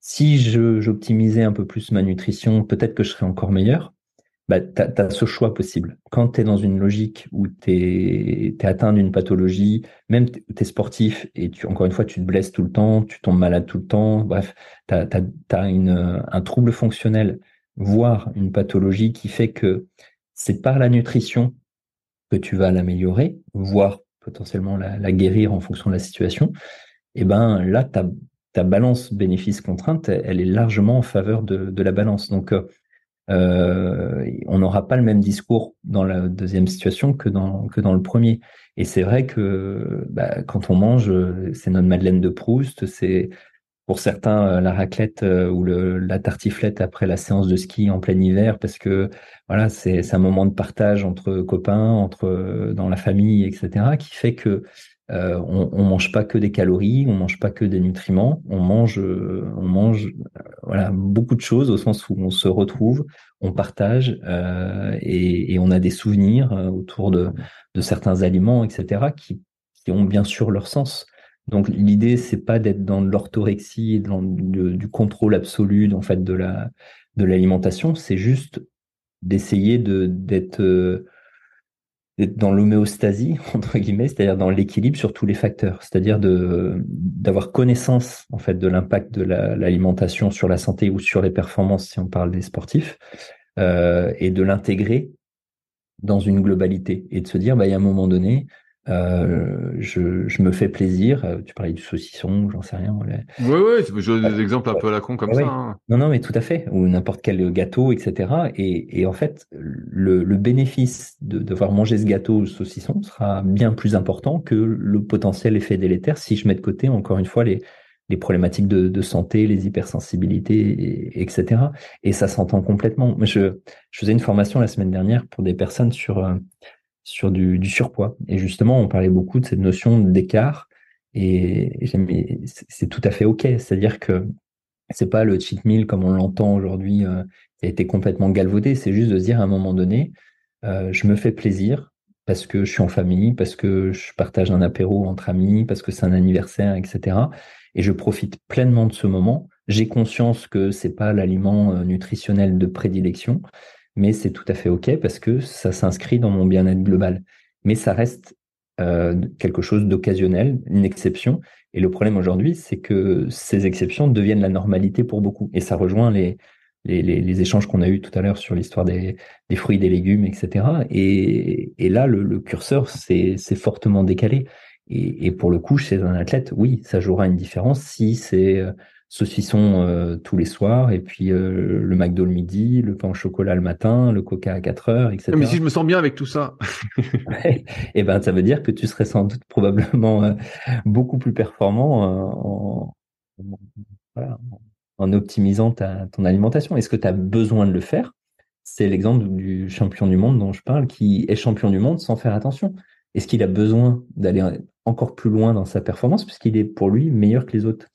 Si j'optimisais un peu plus ma nutrition, peut-être que je serais encore meilleur. Bah, tu as, ce choix possible. Quand tu es dans une logique où tu es, atteint d'une pathologie, même tu es sportif et tu, encore une fois, tu te blesses tout le temps, tu tombes malade tout le temps, bref, tu as, une, un trouble fonctionnel, voire une pathologie qui fait que c'est par la nutrition que tu vas l'améliorer, voire potentiellement la, guérir en fonction de la situation, et eh ben là, ta, ta balance bénéfice-contrainte, elle est largement en faveur de, de la balance. Donc, euh, on n'aura pas le même discours dans la deuxième situation que dans, que dans le premier. Et c'est vrai que bah, quand on mange, c'est notre Madeleine de Proust, c'est pour certains euh, la raclette euh, ou la tartiflette après la séance de ski en plein hiver parce que voilà c'est un moment de partage entre copains entre dans la famille etc qui fait que euh, on, on mange pas que des calories on mange pas que des nutriments. On mange on mange voilà beaucoup de choses au sens où on se retrouve on partage euh, et, on a des souvenirs autour de, certains aliments etc qui, ont bien sûr leur sens. Donc l'idée c'est pas d'être dans l'orthorexie, dans du contrôle absolu en fait de la de l'alimentation, c'est juste d'essayer de d'être euh, dans l'homéostasie entre guillemets, c'est-à-dire dans l'équilibre sur tous les facteurs, c'est-à-dire d'avoir connaissance en fait de l'impact de l'alimentation sur la santé ou sur les performances si on parle des sportifs euh, et de l'intégrer dans une globalité et de se dire bah il y a un moment donné euh, je, je, me fais plaisir. Euh, tu parlais du saucisson, j'en sais rien. Oui, oui, tu peux jouer des exemples un peu à la con comme ça. Hein. Non, non, mais tout à fait. Ou n'importe quel gâteau, etc. Et, et en fait, le, le bénéfice de devoir manger ce gâteau ou ce saucisson sera bien plus important que le potentiel effet délétère si je mets de côté, encore une fois, les, les problématiques de, de, santé, les hypersensibilités, etc. Et ça s'entend complètement. Je, je faisais une formation la semaine dernière pour des personnes sur euh, sur du, surpoids. Et justement, on parlait beaucoup de cette notion d'écart. Et, c'est tout à fait OK. C'est-à-dire que c'est pas le cheat meal comme on l'entend aujourd'hui euh, qui a été complètement galvaudé. C'est juste de se dire à un moment donné, euh, je me fais plaisir parce que je suis en famille, parce que je partage un apéro entre amis, parce que c'est un anniversaire, etc. Et je profite pleinement de ce moment. J'ai conscience que c'est pas l'aliment euh, nutritionnel de prédilection, mais c'est tout à fait OK parce que ça s'inscrit dans mon bien-être global. Mais ça reste quelque chose d'occasionnel, une exception. Et le problème aujourd'hui, c'est que ces exceptions deviennent la normalité pour beaucoup. Et ça rejoint les, les, les, échanges qu'on a eus tout à l'heure sur l'histoire des, des, fruits, des légumes, etc. Et, et là, le, le curseur, c'est fortement décalé. Et, et, pour le coup, chez un athlète, oui, ça jouera une différence si c'est euh, saucisson euh, tous les soirs, et puis euh, le McDo le midi, le pain au chocolat le matin, le coca à 4 heures, etc. Mais si je me sens bien avec tout ça. et eh ben, ça veut dire que tu serais sans doute probablement euh, beaucoup plus performant en, voilà, en optimisant ta, ton alimentation. Est-ce que tu as besoin de le faire C'est l'exemple du champion du monde dont je parle, qui est champion du monde sans faire attention. Est-ce qu'il a besoin d'aller encore plus loin dans sa performance, puisqu'il est pour lui meilleur que les autres?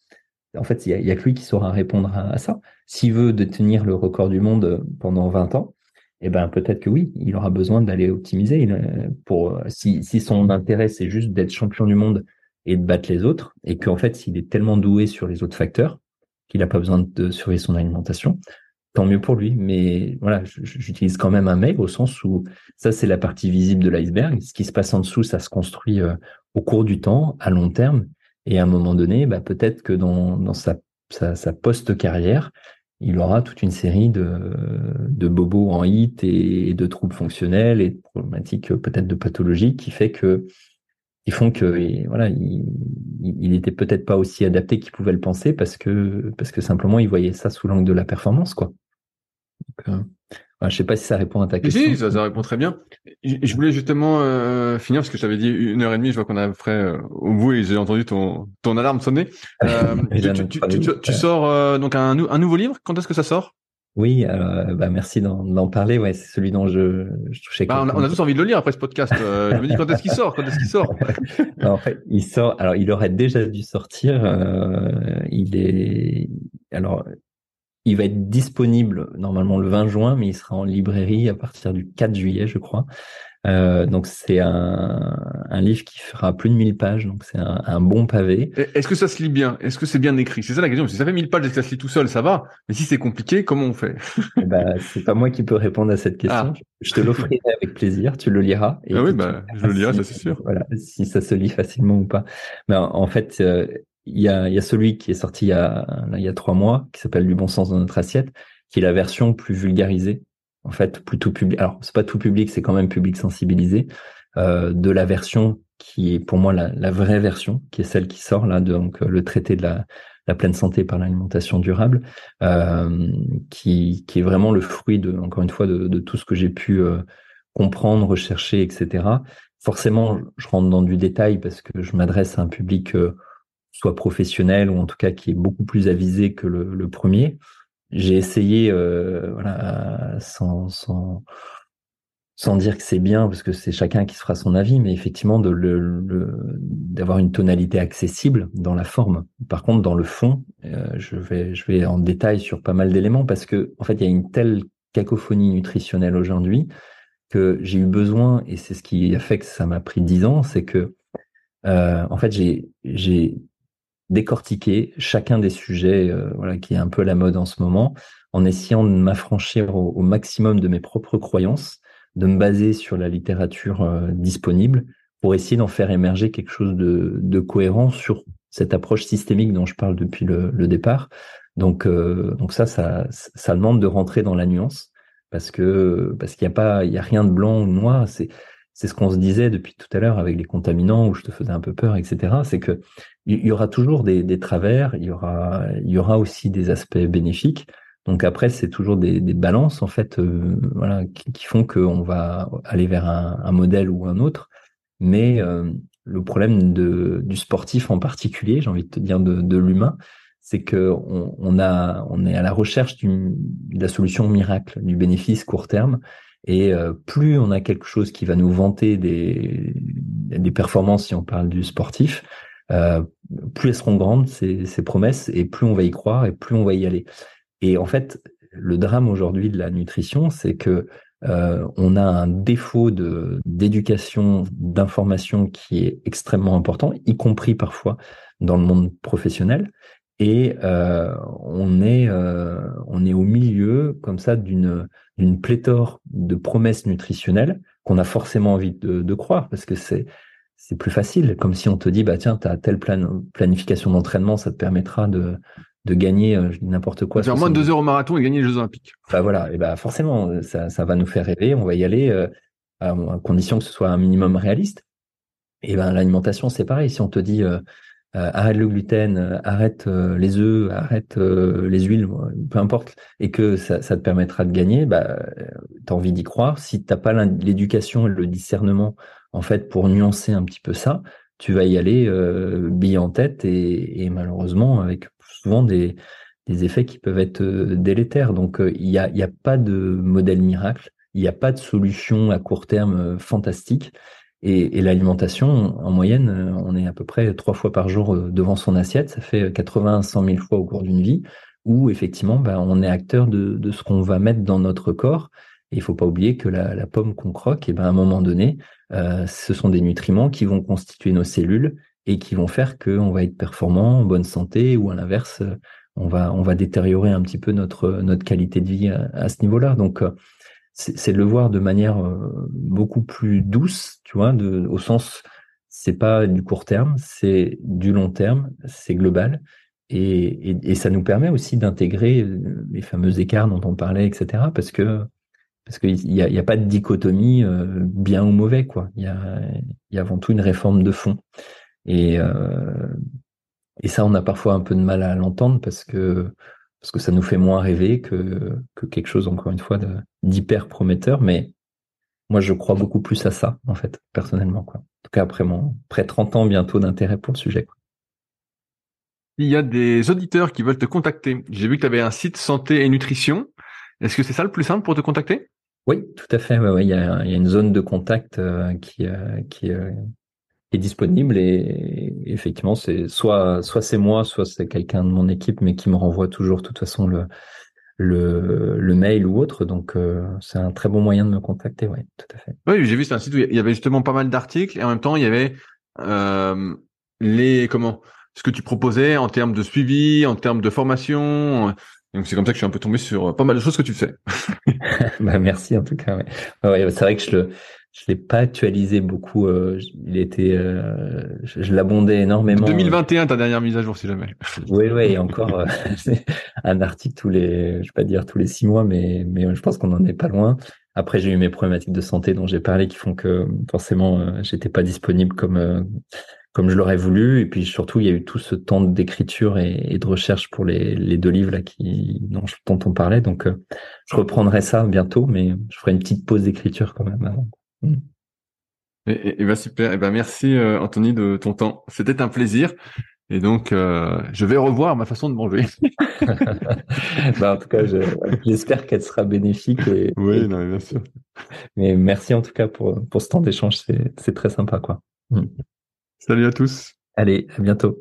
En fait, il n'y a, que lui qui saura répondre à, ça. S'il veut détenir le record du monde euh, pendant 20 ans, eh ben peut-être que oui, il aura besoin d'aller optimiser. Euh, pour euh, si, son intérêt c'est juste d'être champion du monde et de battre les autres, et qu'en fait s'il est tellement doué sur les autres facteurs qu'il n'a pas besoin de surveiller son alimentation, tant mieux pour lui. Mais voilà, j'utilise quand même un mail au sens où ça c'est la partie visible de l'iceberg. Ce qui se passe en dessous, ça se construit au cours du temps, à long terme, et à un moment donné, bah, peut-être que dans, sa, post-carrière, il aura toute une série de, bobos en hit et, de troubles fonctionnels et de problématiques peut-être de pathologie qui font que voilà il, peut-être pas aussi adapté qu'il pouvait le penser parce que simplement il voyait ça sous l'angle de la performance quoi. Euh, je sais pas si ça répond à ta question. Si, ça, répond très bien. Je voulais justement euh, finir parce que je t'avais dit une heure et demie. Je vois qu'on a près euh, au bout et j'ai entendu ton ton alarme sonner. Euh, tu, tu, tu, tu, sors euh, donc un, un nouveau livre? Quand est-ce que ça sort? Oui, bah merci d'en parler. Ouais, c'est celui dont je, je touchais. Bah, on, a, on, a, tous envie de le lire après ce podcast. je me dis quand est-ce qu'il sort Quand est-ce qu'il sort? En fait, il sort. Alors, il aurait déjà dû sortir. il est alors il va être disponible normalement le 20 juin, mais il sera en librairie à partir du 4 juillet, je crois. Euh, donc c'est un, un, livre qui fera plus de 1000 pages, donc c'est un, un, bon pavé. Est-ce que ça se lit bien? Est-ce que c'est bien écrit? C'est ça la question. Si ça fait 1000 pages et que ça se lit tout seul, ça va. Mais si c'est compliqué, comment on fait? Ben, C'est pas moi qui peux répondre à cette question. Ah. Je te l'offrirai avec plaisir. Tu le liras. Et ah oui, bah, je le lirai, ça c'est sûr. Voilà, si ça se lit facilement ou pas. Mais en, fait, euh, il y a, celui qui est sorti il y a, trois mois, qui s'appelle Du bon sens dans notre assiette, qui est la version plus vulgarisée, en fait, plutôt public. Alors, c'est pas tout public, c'est quand même public sensibilisé, euh, de la version qui est pour moi la, vraie version, qui est celle qui sort là, donc euh, le traité de la, pleine santé par l'alimentation durable, euh, qui, qui est vraiment le fruit de, encore une fois, de, tout ce que j'ai pu comprendre, rechercher, etc. Forcément, je rentre dans du détail parce que je m'adresse à un public soit professionnel ou en tout cas qui est beaucoup plus avisé que le, premier. J'ai essayé, euh, voilà, sans, dire que c'est bien, parce que c'est chacun qui se fera son avis, mais effectivement d'avoir une tonalité accessible dans la forme. Par contre, dans le fond, euh, je vais en détail sur pas mal d'éléments parce que en fait, il y a une telle cacophonie nutritionnelle aujourd'hui que j'ai eu besoin, et c'est ce qui a fait que ça m'a pris dix ans, c'est que en fait, j'ai décortiqué chacun des sujets, voilà, qui est un peu la mode en ce moment, en essayant de m'affranchir au, maximum de mes propres croyances, de me baser sur la littérature disponible pour essayer d'en faire émerger quelque chose de, de, cohérent sur cette approche systémique dont je parle depuis le, le départ. Donc, euh, donc ça, ça, ça demande de rentrer dans la nuance parce que parce qu'il n'y a pas, il y a rien de blanc ou de noir. C'est c'est ce qu'on se disait depuis tout à l'heure avec les contaminants où je te faisais un peu peur, etc. C'est que il y aura toujours des, travers, il y aura il y aura aussi des aspects bénéfiques. Donc après, c'est toujours des, balances en fait, euh, voilà, qui, font qu'on va aller vers un, modèle ou un autre. Mais euh, le problème de, du sportif en particulier, j'ai envie de te dire de, l'humain, c'est que on, a, on est à la recherche de la solution miracle, du bénéfice court terme. Et euh, plus on a quelque chose qui va nous vanter des, des performances, si on parle du sportif, plus elles seront grandes, ces, promesses, et plus on va y croire, et plus on va y aller. Et en fait, le drame aujourd'hui de la nutrition, c'est que euh, on a un défaut de d'éducation, d'information qui est extrêmement important, y compris parfois dans le monde professionnel. Et euh, on est euh, on est au milieu comme ça d'une d'une pléthore de promesses nutritionnelles qu'on a forcément envie de, de croire parce que c'est c'est plus facile, comme si on te dit bah tiens, tu as telle plan, planification d'entraînement, ça te permettra de de gagner euh, n'importe quoi. Faire moins de deux heures au marathon et gagner les Jeux Olympiques. Bah voilà, et bah forcément, euh, ça, ça va nous faire rêver. On va y aller euh, à, condition que ce soit un minimum réaliste. Et ben l'alimentation, c'est pareil. Si on te dit arrête le gluten, arrête les œufs, arrête les huiles, peu importe, et que ça, ça te permettra de gagner, bah t'as envie d'y croire. Si t'as pas l'éducation et le discernement en fait pour nuancer un petit peu ça, tu vas y aller euh, bille en tête et, malheureusement avec souvent des, effets qui peuvent être euh, délétères. Donc, euh, il n'y a, y a pas de modèle miracle, il n'y a pas de solution à court terme euh, fantastique. Et, l'alimentation, en moyenne, on est à peu près trois fois par jour devant son assiette. Ça fait 80 100 000 fois au cours d'une vie où effectivement, ben, on est acteur de ce qu'on va mettre dans notre corps. Il faut pas oublier que la, pomme qu'on croque, et ben, à un moment donné, euh, ce sont des nutriments qui vont constituer nos cellules et qui vont faire qu'on va être performant, en bonne santé, ou à l'inverse, on va, on va détériorer un petit peu notre, notre qualité de vie à, ce niveau-là. Donc, euh, c'est de le voir de manière euh, beaucoup plus douce, tu vois, au sens, c'est pas du court terme, c'est du long terme, c'est global. Et, et, et, ça nous permet aussi d'intégrer euh, les fameux écarts dont on parlait, etc. Parce que parce qu'il n'y a, pas de dichotomie bien ou mauvais, quoi. Il y a, avant tout une réforme de fond. Et, euh, et ça, on a parfois un peu de mal à l'entendre parce que parce que ça nous fait moins rêver que, que quelque chose, encore une fois, d'hyper prometteur. Mais moi, je crois beaucoup plus à ça, en fait, personnellement. Quoi. En tout cas, après, mon, après 30 ans bientôt d'intérêt pour le sujet. Il y a des auditeurs qui veulent te contacter. J'ai vu que tu avais un site santé et nutrition. Est-ce que c'est ça le plus simple pour te contacter? Oui, tout à fait. Ouais, il, y a, il, y a, une zone de contact euh, qui, euh, euh, est disponible et effectivement c'est soit soit c'est moi soit c'est quelqu'un de mon équipe mais qui me renvoie toujours de toute façon le le, le mail ou autre donc c'est un très bon moyen de me contacter oui tout à fait oui j'ai vu c'est un site où il y avait justement pas mal d'articles et en même temps il y avait les comment ce que tu proposais en termes de suivi en termes de formation donc c'est comme ça que je suis un peu tombé sur pas mal de choses que tu fais bah merci en tout cas ouais. ouais c'est vrai que je le je l'ai pas actualisé beaucoup. Euh, il était, euh, je, l'abondais énormément. 2021, ta dernière mise à jour, si jamais. oui, oui, et encore euh, un article tous les, je vais pas dire tous les six mois, mais mais je pense qu'on en est pas loin. Après, j'ai eu mes problématiques de santé dont j'ai parlé, qui font que forcément, j'étais pas disponible comme comme je l'aurais voulu. Et puis surtout, il y a eu tout ce temps d'écriture et, de recherche pour les, les deux livres là qui dont, dont on parlait. Donc, je reprendrai ça bientôt, mais je ferai une petite pause d'écriture quand même avant. Mm. Et, et, bah super. Et ben merci euh, Anthony de ton temps. C'était un plaisir. Et donc, euh, je vais revoir ma façon de manger. bah, en tout cas, j'espère qu'elle sera bénéfique. Et, oui, non, bien sûr. Mais merci en tout cas pour, pour ce temps d'échange. C'est très sympa, quoi. Mm. Salut à tous. Allez, à bientôt.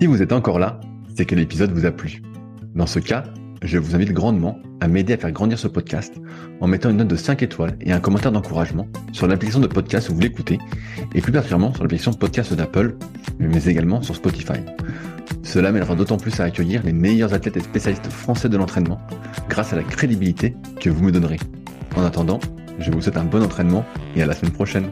Si vous êtes encore là, c'est que l'épisode vous a plu. Dans ce cas, je vous invite grandement à m'aider à faire grandir ce podcast en mettant une note de 5 étoiles et un commentaire d'encouragement sur l'application de podcast où vous l'écoutez, et plus particulièrement sur l'application de podcast d'Apple, mais également sur Spotify. Cela m'aidera d'autant plus à accueillir les meilleurs athlètes et spécialistes français de l'entraînement grâce à la crédibilité que vous me donnerez. En attendant, je vous souhaite un bon entraînement et à la semaine prochaine.